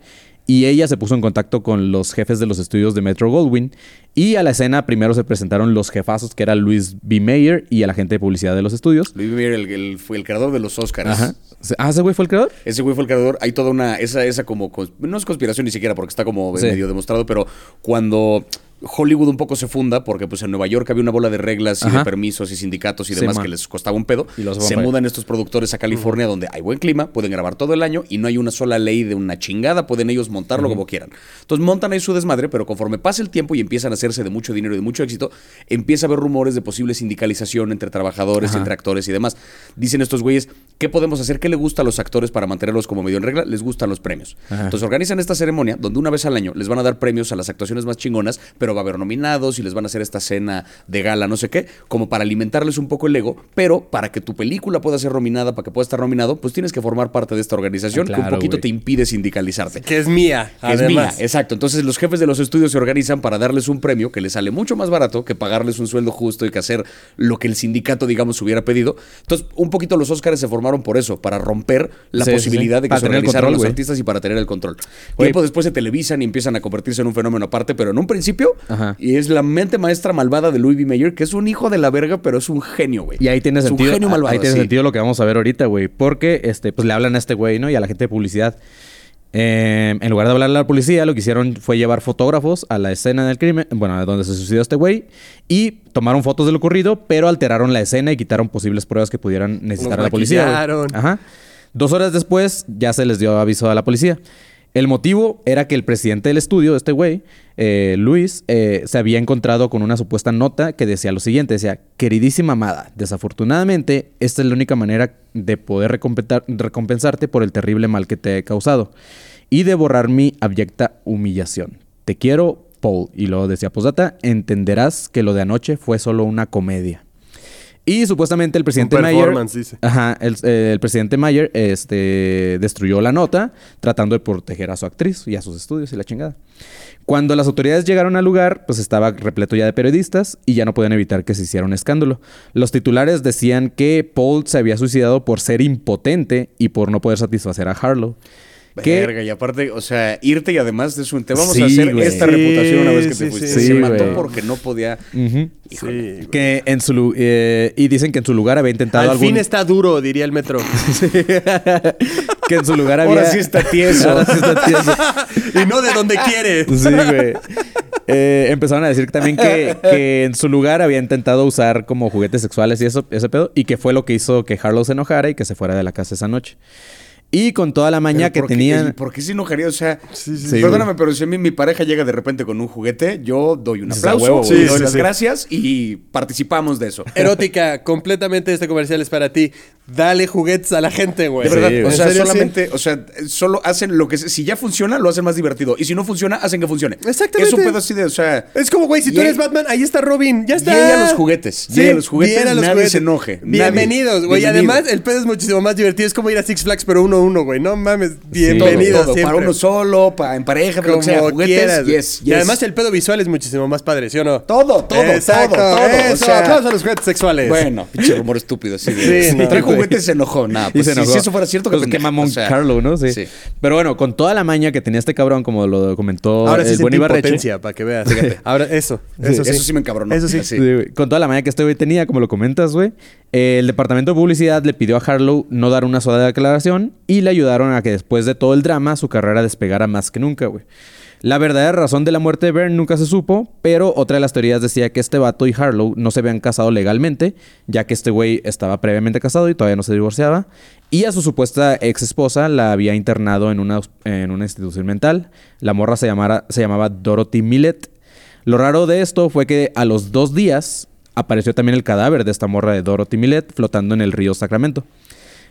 y ella se puso en contacto con los jefes de los estudios de Metro Goldwyn. Y a la escena primero se presentaron los jefazos que eran Luis B. Mayer y el agente de publicidad de los estudios. Luis Mayer, el, el- fue el creador de los Oscars. Ajá. Ah, ese güey fue el creador. Ese güey fue el creador. Hay toda una. Esa, esa como. No es conspiración ni siquiera porque está como Sí. medio demostrado, pero cuando. Hollywood un poco se funda porque pues en Nueva York había una bola de reglas y Ajá. de permisos y sindicatos y demás que les costaba un pedo. Y los se mudan estos productores a California donde hay buen clima, pueden grabar todo el año y no hay una sola ley de una chingada, pueden ellos montarlo como quieran. Entonces montan ahí su desmadre, pero conforme pasa el tiempo y empiezan a hacerse de mucho dinero y de mucho éxito, empieza a haber rumores de posible sindicalización entre trabajadores, Ajá. entre actores y demás. Dicen estos güeyes, ¿Qué podemos hacer? ¿Qué le gusta a los actores para mantenerlos como medio en regla? Les gustan los premios. Entonces organizan esta ceremonia donde una vez al año les van a dar premios a las actuaciones más chingonas, pero va a haber nominados y les van a hacer esta cena de gala, no sé qué, como para alimentarles un poco el ego, pero para que tu película pueda ser nominada, para que pueda estar nominado, pues tienes que formar parte de esta organización que un poquito te impide sindicalizarte. Que es mía, Que es mía, además. exacto. Entonces los jefes de los estudios se organizan para darles un premio que les sale mucho más barato que pagarles un sueldo justo y que hacer lo que el sindicato, digamos, hubiera pedido. Entonces, un poquito los Oscars se formaron por eso, para romper la Sí, posibilidad sí. de que Para se organizaran control, los artistas y para tener el control. Tiempo después se televisan y empiezan a convertirse en un fenómeno aparte, pero en un principio, Ajá. y es la mente maestra malvada de Louis B. Mayer, que es un hijo de la verga, pero es un genio, güey. Y ahí tiene Es sentido. Un genio malvado, ahí tiene sí. sentido lo que vamos a ver ahorita, güey. Porque este, pues le hablan a este güey, ¿no? Y a la gente de publicidad. Eh, en lugar de hablarle a la policía, lo que hicieron fue llevar fotógrafos a la escena del crimen, bueno, a donde se suicidó este güey, y tomaron fotos de lo ocurrido, pero alteraron la escena y quitaron posibles pruebas que pudieran necesitar a la policía. Ajá. Dos horas después ya se les dio aviso a la policía. El motivo era que el presidente del estudio, este güey, eh, Luis, eh, se había encontrado con una supuesta nota que decía lo siguiente, decía, queridísima amada, desafortunadamente esta es la única manera de poder recompensarte por el terrible mal que te he causado y de borrar mi abyecta humillación. Te quiero, Paul. Y luego decía, posdata, entenderás que lo de anoche fue solo una comedia. Y supuestamente el presidente Mayer. performance, dice. Ajá, el, eh, el presidente Mayer este, destruyó la nota tratando de proteger a su actriz y a sus estudios y la chingada. Cuando las autoridades llegaron al lugar, pues estaba repleto ya de periodistas y ya no podían evitar que se hiciera un escándalo. Los titulares decían que Paul se había suicidado por ser impotente y por no poder satisfacer a Harlow. Que- Verga, y aparte, o sea, irte y además de eso, te vamos Sí, a hacer güey. esta Sí, reputación una vez que sí, te fuiste. sí. Se Sí, mató güey. porque no podía. Güey. Que en su eh, y dicen que en su lugar había intentado Al algún fin está duro, diría el metro. que en su lugar había Ahora sí está tieso. Ahora sí está tieso. y no de donde quiere. Sí, güey. Eh, empezaron a decir también que, que en su lugar había intentado usar como juguetes sexuales y eso, ese pedo, y que fue lo que hizo que Harlow se enojara y que se fuera de la casa esa noche. Y con toda la maña que ¿por qué- tenían. ¿Por qué se enojaría? O sea, sí, perdóname, pero si a mí mi pareja llega de repente con un juguete, yo doy un "A aplauso, huevo, güey". doy Sí, las sí, sí. gracias y participamos de eso. Erótica, completamente este comercial es para ti. Dale juguetes a la gente, güey. De verdad, Sí, o sea, ¿En serio, solamente, o sea, solo hacen lo que si ya funciona, lo hacen más divertido. Y si no funciona, hacen que funcione. Exactamente. Es un pedo así de, o sea. Es como, güey, si tú eres Batman, ahí está Robin. Ya está. Y ella los juguetes. Y ella los juguetes, a nadie se enoje. Nadie. Bienvenidos, güey. Y Bienvenido. además, el pedo es muchísimo más divertido. Es como ir a Six Flags, pero uno a uno, güey. No mames. Todo, Bienvenidos todo. siempre. Para uno solo, para, en pareja, pero como que sea, juguetes. quieras. Yes, Y además, el pedo visual es muchísimo más padre, ¿sí o no? Todo, todo, Exacto, todo, todo. Eso, o sea, aplausos a los juguetes sexuales. Bueno, pinche rumor estúpido. Así de, Sí, si no, trae güey. juguetes, se enojó. Nada, Y pues, se si- enojó. Si eso fuera cierto, Pues que qué pendeja, mamón o sea, Carlo, ¿no? Sí. sí. Pero bueno, con toda la maña que tenía este cabrón, como lo documentó Ahora sí el buen Ibarreche. para que veas. Ahora, eso. Eso sí. Eso sí me encabronó. Eso sí. Con toda la maña que este güey tenía, como lo comentas, güey. el departamento de publicidad le pidió a Harlow no dar una sola declaración y le ayudaron a que después de todo el drama su carrera despegara más que nunca, güey. La verdadera razón de la muerte de Byrne nunca se supo, pero otra de las teorías decía que este vato y Harlow no se habían casado legalmente, ya que este güey estaba previamente casado y todavía no se divorciaba, y a su supuesta ex esposa la había internado en una, en una institución mental. La morra se, llamara, se llamaba Dorothy Millet. Lo raro de esto fue que a los dos días apareció también el cadáver de esta morra de Dorothy Millet flotando en el río Sacramento.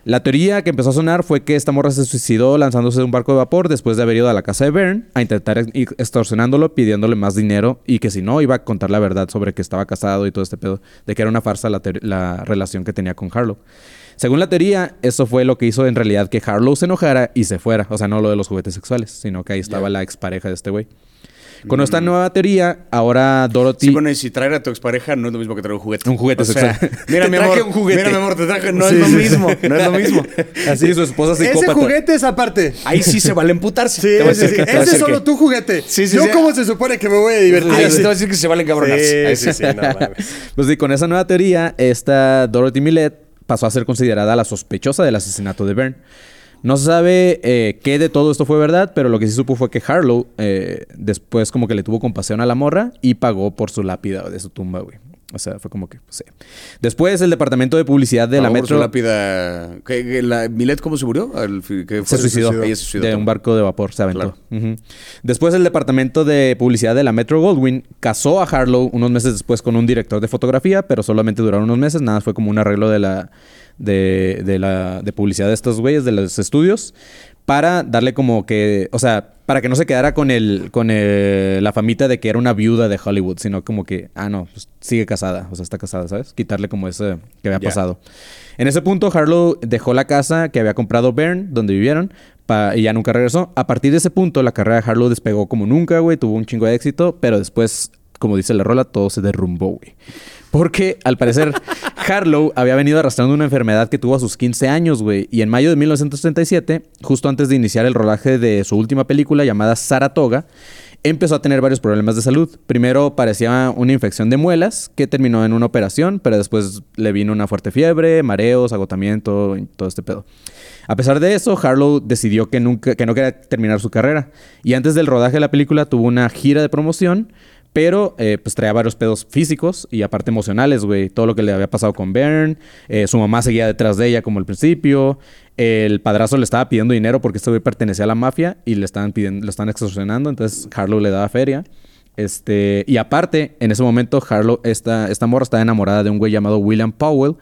La teoría que empezó a sonar fue que esta morra se suicidó lanzándose de un barco de vapor después de haber ido a la casa de Byrne a intentar ex- extorsionándolo, pidiéndole más dinero y que si no iba a contar la verdad sobre que estaba casado y todo este pedo, de que era una farsa la, relación que tenía con Harlow. Según la teoría, eso fue lo que hizo en realidad que Harlow se enojara y se fuera. O sea, no lo de los juguetes sexuales, sino que ahí estaba la expareja de este güey. Con esta nueva teoría, ahora Dorothy... Sí, bueno, y si traer a tu expareja no es lo mismo que traer un juguete. Un juguete O sea. Mira, mi amor. un juguete. Mira, mi amor, te traje. No Sí, es lo sí. mismo. No es lo mismo. Así su esposa Ese psicópata. juguete es aparte. Ahí sí se vale emputarse. Sí, Te sí, Ese es solo que- tu juguete. Sí, sí, Yo. ¿cómo se supone que me voy a divertir? Ahí sí te voy a decir que se vale encabronarse. Ahí Sí, sí, sí, no mames. Pues sí, con esa nueva teoría, esta Dorothy Millet pasó a ser considerada la sospechosa del asesinato de Byrne. No se sabe eh, qué de todo esto fue verdad, pero lo que sí supo fue que Harlow eh, después como que le tuvo compasión a la morra y pagó por su lápida de su tumba, güey. O sea, fue como que, pues, sí. Después, el departamento de publicidad de la favor, Metro su lápida. ¿Qué- qué- la- ¿Milet cómo se murió? Que se fue- suicidó, Ella se suicidó de un barco de vapor, se aventó. Después, el departamento de publicidad de la Metro Goldwyn casó a Harlow unos meses después con un director de fotografía, pero solamente duraron unos meses. Nada, fue como un arreglo de la de, de la de publicidad de estos güeyes de los estudios para darle como que, o sea, para que no se quedara con el con el- la famita de que era una viuda de Hollywood, sino como que, ah, no, pues, sigue casada, o sea, está casada, ¿sabes? Quitarle como ese que había pasado. En ese punto, Harlow dejó la casa que había comprado Bern, donde vivieron, y ya nunca regresó. A partir de ese punto, la carrera de Harlow despegó como nunca, güey, tuvo un chingo de éxito, pero después, como dice la rola, todo se derrumbó, güey. Porque, al parecer, Harlow había venido arrastrando una enfermedad que tuvo a sus 15 años, güey. Y en mayo de 1937, justo antes de iniciar el rodaje de su última película llamada Saratoga, empezó a tener varios problemas de salud. Primero parecía una infección de muelas que terminó en una operación, pero después le vino una fuerte fiebre, mareos, agotamiento y todo este pedo. A pesar de eso, Harlow decidió que, nunca, que no quería terminar su carrera. Y antes del rodaje de la película tuvo una gira de promoción, pero eh, pues traía varios pedos físicos y aparte emocionales, güey. Todo lo que le había pasado con Bern, eh, su mamá seguía detrás de ella como al principio, el padrazo le estaba pidiendo dinero porque este güey pertenecía a la mafia y le estaban pidiendo, lo estaban extorsionando, entonces Harlow le daba feria. Este, y aparte, en ese momento, Harlow, esta, esta morra estaba enamorada de un güey llamado William Powell,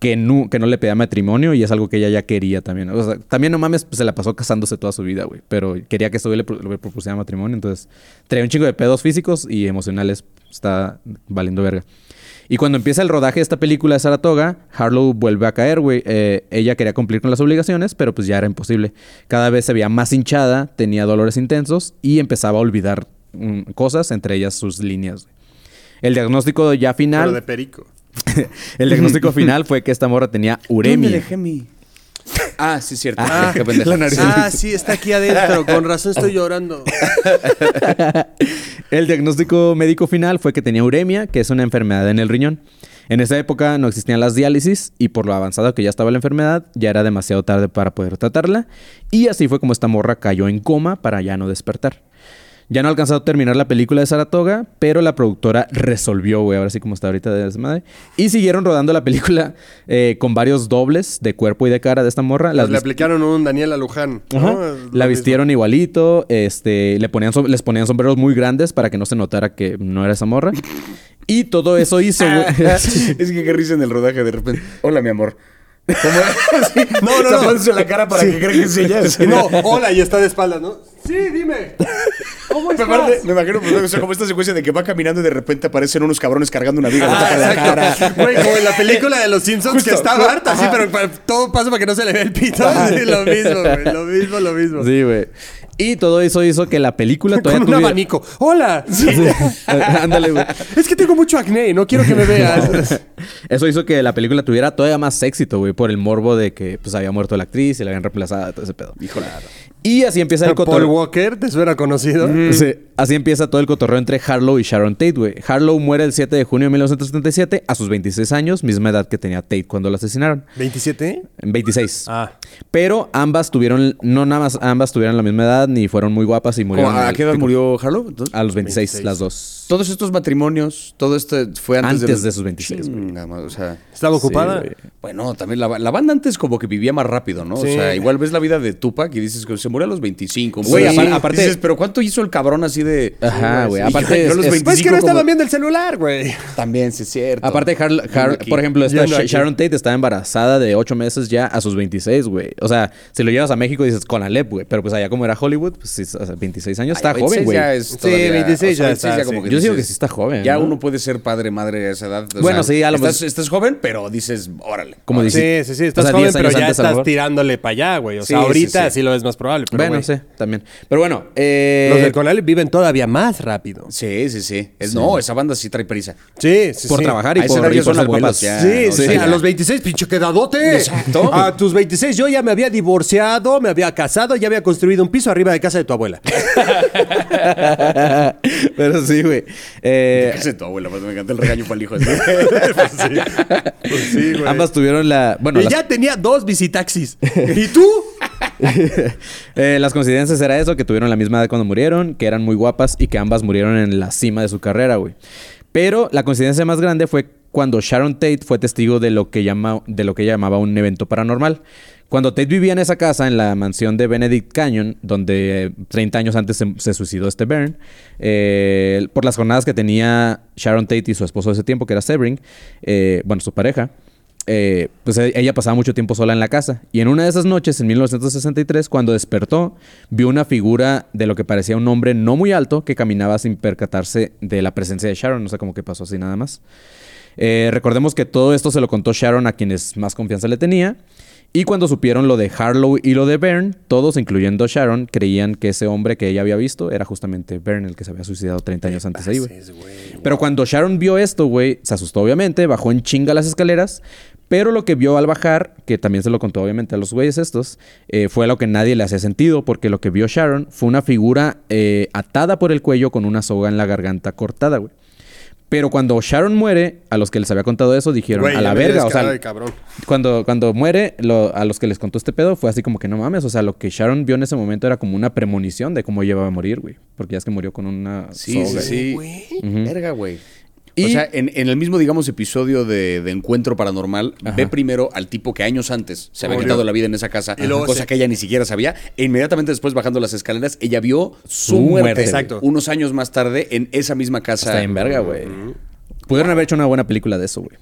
que no, que no le pedía matrimonio y es algo que ella ya quería también. O sea, también no mames, pues, se la pasó casándose toda su vida, güey. Pero quería que güey le, le propusiera matrimonio, entonces traía un chingo de pedos físicos y emocionales. Está valiendo verga. Y cuando empieza el rodaje de esta película de Saratoga, Harlow vuelve a caer, güey. Eh, ella quería cumplir con las obligaciones, pero pues ya era imposible. Cada vez se veía más hinchada, tenía dolores intensos y empezaba a olvidar mm, cosas, entre ellas sus líneas. güey. El diagnóstico ya Pero final... de perico. El diagnóstico final fue que esta morra tenía uremia. ¿Dónde dejé mi...? Ah, sí, cierto. Ah, Qué pendeja. Ah, sí, está aquí adentro. Con razón estoy llorando. El diagnóstico médico final fue que tenía uremia, que es una enfermedad en el riñón. En esa época no existían las diálisis y por lo avanzado que ya estaba la enfermedad, ya era demasiado tarde para poder tratarla. Y así fue como esta morra cayó en coma para ya no despertar. Ya no ha alcanzado a terminar la película de Saratoga, pero la productora resolvió, güey, ahora sí como está ahorita de desmadre. Y siguieron rodando la película eh, con varios dobles de cuerpo y de cara de esta morra. Las le aplicaron un Daniel Luján. Ajá. La vistieron igualito, este, le ponían les ponían sombreros muy grandes para que no se notara que no era esa morra. Y todo eso hizo, güey. es que qué risa en el rodaje de repente. Hola, mi amor. Sí, No, no, no. tapándose la cara para que crean que es ella. Sí, no, hola, y está de espaldas, ¿no? Sí, dime. ¿Cómo estás? me imagino pues, o sea, como esta secuencia de que va caminando y de repente aparecen unos cabrones cargando una viga. tapa la cara. Güey, como en la película de los Simpsons que está Bart así, pero pa- todo pasa para que no se le vea el pito. Sí, lo mismo, güey. Lo mismo, lo mismo. Sí, güey. Y todo eso hizo que la película Con todavía un tuviera- abanico. ¡Hola! Ándale, güey. Es que tengo mucho acné, no quiero que me veas. Eso hizo que la película tuviera todavía más éxito, güey, por el morbo de que pues había muerto la actriz y la habían reemplazado, todo ese pedo. Híjole. Y así empieza el Paul cotorreo. Walker, ¿te suena conocido? Sí, así empieza todo el cotorreo entre Harlow y Sharon Tate, güey. Harlow muere el 7 de junio de 1977 a sus 26 años, misma edad que tenía Tate cuando la asesinaron. ¿27? En 26. Ah. Pero ambas tuvieron, no nada más ambas tuvieron la misma edad ni fueron muy guapas y ¿Cómo, murieron. ¿A qué edad murió Harlow? entonces? A los 26, 26. las dos. Todos estos matrimonios, todo esto fue antes, Antes los- de sus 26, güey. Chinga, madre, o sea, ¿Estaba Sí, ocupada? güey. bueno, también la, la banda antes como que vivía más rápido, ¿no? Sí. O sea, igual ves la vida de Tupac y dices que se murió a los 25. Güey, Sí. apar- aparte- Dices, pero ¿cuánto hizo el cabrón así de...? Ajá, güey. Sí, Aparte, yo a los es- 25 Pues es que no como- estaban viendo el celular, güey. También, sí es cierto. Aparte, Har- Har- por ejemplo, esta Yo no. Sharon Tate estaba embarazada de 8 meses ya a sus 26, güey. O sea, si lo llevas a México dices con Alep, güey. Pero pues allá como era Hollywood, pues sí, o sea, 26 años está Ay, joven, 26 güey. ya es Sí, todavía- 26 ya está, sí. Digo que sí está joven. Ya ¿no? uno puede ser padre, madre a esa edad. O Bueno, sea, sí, a lo estás, joven, pero dices, órale. Como dice- Sí, sí, sí. Estás O sea, joven, 10 pero ya estás tirándole para allá, güey. O sea, Sí, sí, ahorita sí, sí. lo ves más probable. Pero, Bueno, sí, también. Pero bueno, eh... Los del Conalep viven todavía más rápido. Sí, sí, sí. Es, No, esa banda sí trae prisa. Sí, sí, por sí. trabajar y A por, y por son papás. Sí, sí, sí, a los 26, pinche quedadote. Exacto. A tus 26 yo ya me había divorciado, me había casado, ya había construido un piso arriba de casa de tu abuela. Pero sí, güey. Eh, ¿Qué tu abuela? Pues me encanta el regaño para el hijo. Pues sí, güey. ambas tuvieron la... Bueno, y las- ya tenía dos visitaxis. ¿Y tú? Eh, las coincidencias era eso, que tuvieron la misma edad cuando murieron, que eran muy guapas y que ambas murieron en la cima de su carrera, güey. Pero la coincidencia más grande fue cuando Sharon Tate fue testigo de lo que, llama, de lo que llamaba un evento paranormal. Cuando Tate vivía en esa casa, en la mansión de Benedict Canyon, donde eh, 30 años antes se, suicidó este Byrne, eh, por las jornadas que tenía Sharon Tate y su esposo de ese tiempo, que era Sebring, eh, bueno, su pareja, eh, pues e- ella pasaba mucho tiempo sola en la casa. Y en una de esas noches, en 1963, cuando despertó, vio una figura de lo que parecía un hombre no muy alto que caminaba sin percatarse de la presencia de Sharon. No sé cómo que pasó así nada más. Eh, recordemos que todo esto se lo contó Sharon a quienes más confianza le tenía. Y cuando supieron lo de Harlow y lo de Byrne, todos, incluyendo Sharon, creían que ese hombre que ella había visto era justamente Byrne, el que se había suicidado 30 años antes ahí, güey. Pero cuando Sharon vio esto, güey, se asustó obviamente, bajó en chinga las escaleras, pero lo que vio al bajar, que también se lo contó obviamente a los güeyes estos, eh, fue lo que nadie le hacía sentido, porque lo que vio Sharon fue una figura eh, atada por el cuello con una soga en la garganta cortada, güey. Pero cuando Sharon muere, a los que les había contado eso dijeron Güey, a la verga, o sea, cabrón. cuando, cuando muere, lo- a los que les contó este pedo fue así como que no mames, o sea, lo que Sharon vio en ese momento era como una premonición de cómo ella iba a morir, güey, porque ya es que murió con una Sí, soga. sí, sí. Verga, güey. Y- O sea, en, en el mismo, digamos, episodio de, de Encuentro Paranormal, Ajá. ve primero al tipo que años antes se había quitado la vida en esa casa, luego cosa que ella ni siquiera sabía, e inmediatamente después bajando las escaleras, ella vio su, Su muerte. muerte. Exacto. Unos años más tarde en esa misma casa. Está en verga, güey. Pudieron haber hecho una buena película de eso, güey.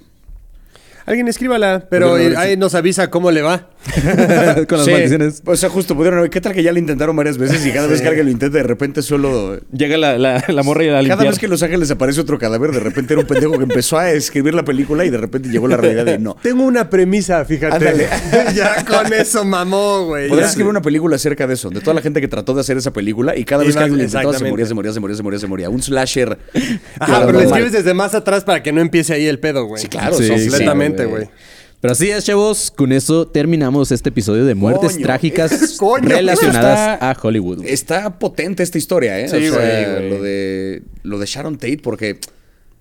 Alguien escríbala, pero haber ahí nos avisa cómo le va. Con las Sí, maldiciones. O sea, justo pudieron haber. ¿Qué tal que ya lo intentaron varias veces y cada vez que alguien lo intenta, de repente solo. Llega la, la, la morra y la Cada limpia. vez que en Los Ángeles aparece otro cadáver, de repente era un pendejo que empezó a escribir la película y de repente llegó la realidad de no. Tengo una premisa, fíjate. Ándale. ya con eso mamó, güey. Podrías Ya. escribir una película acerca de eso, de toda la gente que trató de hacer esa película y cada vez que alguien lo intentaba se moría, se moría, se moría, se moría, se moría. Un slasher. Ajá, pero le normal. escribes desde más atrás para que no empiece ahí el pedo, güey. Sí, claro, sí, completamente, güey. Pero así es, chavos. Con eso terminamos este episodio de muertes Coño, trágicas coño, relacionadas está- a Hollywood. Está potente esta historia, ¿eh? Sí, O sea, güey, güey. Lo de, lo de Sharon Tate, porque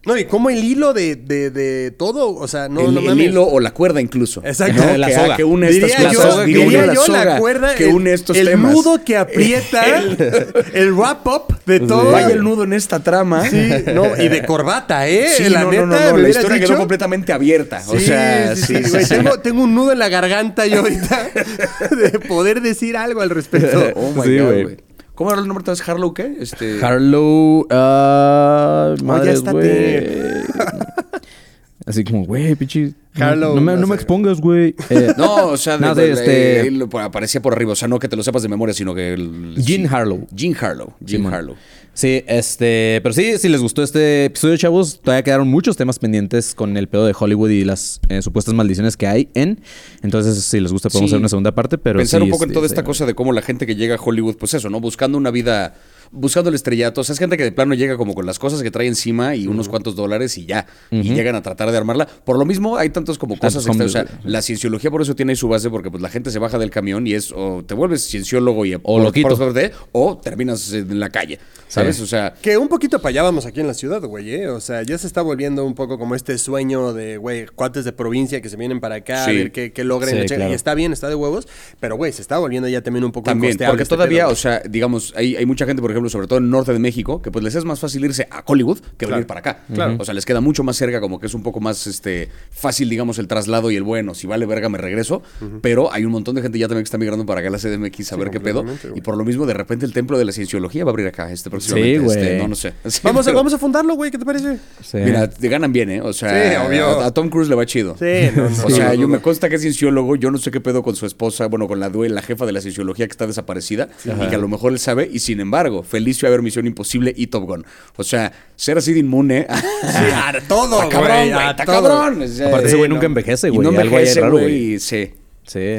No, y como el hilo de, de, de todo, o sea, no, el, no el hilo o la cuerda incluso. Exacto. ¿no? La que, soga. que une Diría estas yo, diría une yo la soga, cuerda, que el- une estos el temas. nudo que aprieta, el, wrap-up de todo. Vaya el nudo en esta trama. Sí, no, y de corbata, ¿eh? Sí, la no, neta, no, no, La historia dicho. quedó completamente abierta. o Sí, sea, sí, sí, sí, sí, güey. sí. Tengo, tengo un nudo en la garganta yo ahorita de poder decir algo al respecto. Oh my Sí, God, güey. ¿Cómo era el nombre entonces? ¿Harlow qué? Este... Harlow. ah, estate. güey. Así como, güey, pinche. no- Harlow, No, me, no no me expongas, güey. Eh, No, o sea, de, No, de- de este- él aparecía por arriba. O sea, no que te lo sepas de memoria, sino que... El, Jean sí. Harlow. Jean Harlow. Jean Simón. Harlow. Sí, este, pero sí, si les gustó este episodio, chavos, todavía quedaron muchos temas pendientes con el pedo de Hollywood y las eh, supuestas maldiciones que hay en. Entonces, si les gusta, podemos Sí. hacer una segunda parte, pero Pensar sí, un poco en toda esta cosa de cómo la gente que llega a Hollywood, pues eso, ¿no? Buscando una vida, buscando el estrellato. O sea, es gente que de plano llega como con las cosas que trae encima y unos cuantos dólares y ya. Y llegan a tratar de armarla. Por lo mismo, hay tantos como cosas extra. O sea, la cienciología por eso tiene ahí su base, porque pues la gente se baja del camión y es o te vuelves cienciólogo y O suerte, o terminas en la calle. ¿Sabes? Sí. O sea, Que un poquito para allá vamos aquí en la ciudad, güey, ¿eh? O sea, ya se está volviendo un poco como este sueño de, güey, cuates de provincia que se vienen para acá Sí. a ver qué. Sí, claro. Y está bien, está de huevos, pero, güey, se está volviendo ya también un poco También, porque este todavía, pedo, o sea, digamos, hay, hay mucha gente, por ejemplo, sobre todo en el norte de México, que pues les es más fácil irse a Hollywood que venir para acá. Claro. O sea, les queda mucho más cerca, como que es un poco más este fácil, digamos, el traslado y el bueno. Si vale verga, me regreso. Pero hay un montón de gente ya también que está migrando para acá a la CDMX a ver qué pedo. güey. Y por lo mismo, de repente, el templo de la cienciología va a abrir acá este próximamente. Sí, güey. este, no, no sé. Sí, Vamos a, vamos a fundarlo, güey, ¿qué te parece? Sí. Mira, te ganan bien, ¿eh? O sea, Sí, obvio. A, a Tom Cruise le va chido. Sí, no, no, O sea, no, yo no. me consta que es cienciólogo, yo no sé qué pedo con su esposa, bueno, con la due- la jefa de la cienciología que está desaparecida y que a lo mejor él sabe, y sin embargo, a ver Misión Imposible y Top Gun. O sea, ser así de inmune. Sí, a todo, Está cabrón, güey, a está todo. cabrón. O sea, Aparte, ese güey sí, nunca envejece, y güey. No envejece, güey. Sí. Sí.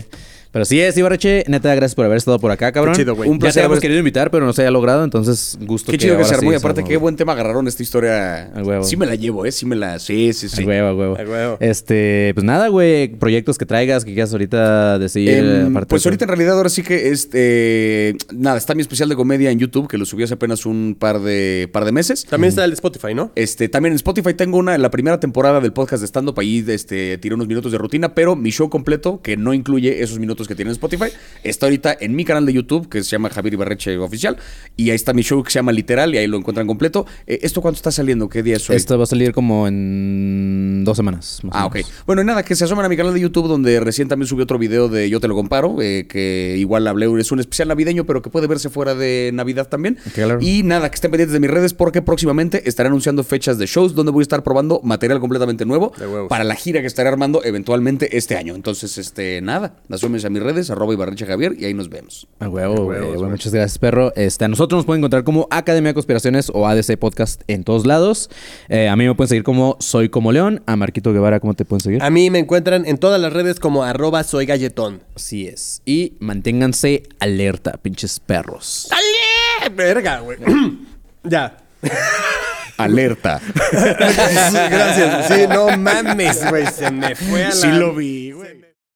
Pero sí es, Ibarreche, neta, gracias por haber estado por acá, cabrón. Qué chido, güey. Un placer. Ya te habíamos haber- querido invitar, pero no se haya logrado, entonces gusto Qué chido que ahora se armó y aparte qué buen tema agarraron esta historia. A huevo. Sí me la llevo, ¿eh? Sí me la... Sí, sí, sí. A huevo, a huevo. Huevo. Este, pues nada, güey, proyectos que traigas, que quieras ahorita decir. Em, pues de- ahorita en realidad ahora sí que este nada, está mi especial de comedia en YouTube que lo subí hace apenas un par de par de meses. También está el de Spotify, ¿no? Este, también en Spotify tengo una, la primera temporada del podcast de stand-up, ahí este, tiré unos minutos de rutina, pero mi show completo, que no incluye esos minutos minutos que tiene en Spotify. Está ahorita en mi canal de YouTube, que se llama Javier Ibarreche Oficial. Y ahí está mi show que se llama Literal, y ahí lo encuentran completo. Eh, ¿Esto cuándo está saliendo? ¿Qué día es hoy? Esto va a salir como en dos semanas. más Ah, ok. Bueno, y nada, que se asomen a mi canal de YouTube donde recién también subí otro video de Yo te lo comparo, eh, que igual hablé, es un especial navideño, pero que puede verse fuera de Navidad también. Claro. Y nada, que estén pendientes de mis redes porque próximamente estaré anunciando fechas de shows donde voy a estar probando material completamente nuevo para la gira que estaré armando eventualmente este año. Entonces, este, nada, asómense a mis redes, arroba Ibarreche Javier, y ahí nos vemos. A huevo, güey. Bueno, muchas gracias, perro. Este, a nosotros nos pueden encontrar como Academia de Conspiraciones o ADC Podcast en todos lados. Eh, a mí me pueden seguir como Soy Como León. A Marquito Guevara, ¿cómo te pueden seguir? A mí me encuentran en todas las redes como arroba soy galletón. Así es. Y manténganse alerta, pinches perros. ¡Ale! Verga, güey. ya. Alerta. Gracias. Sí, no mames, güey. Se me fue a la... Sí lo vi, güey.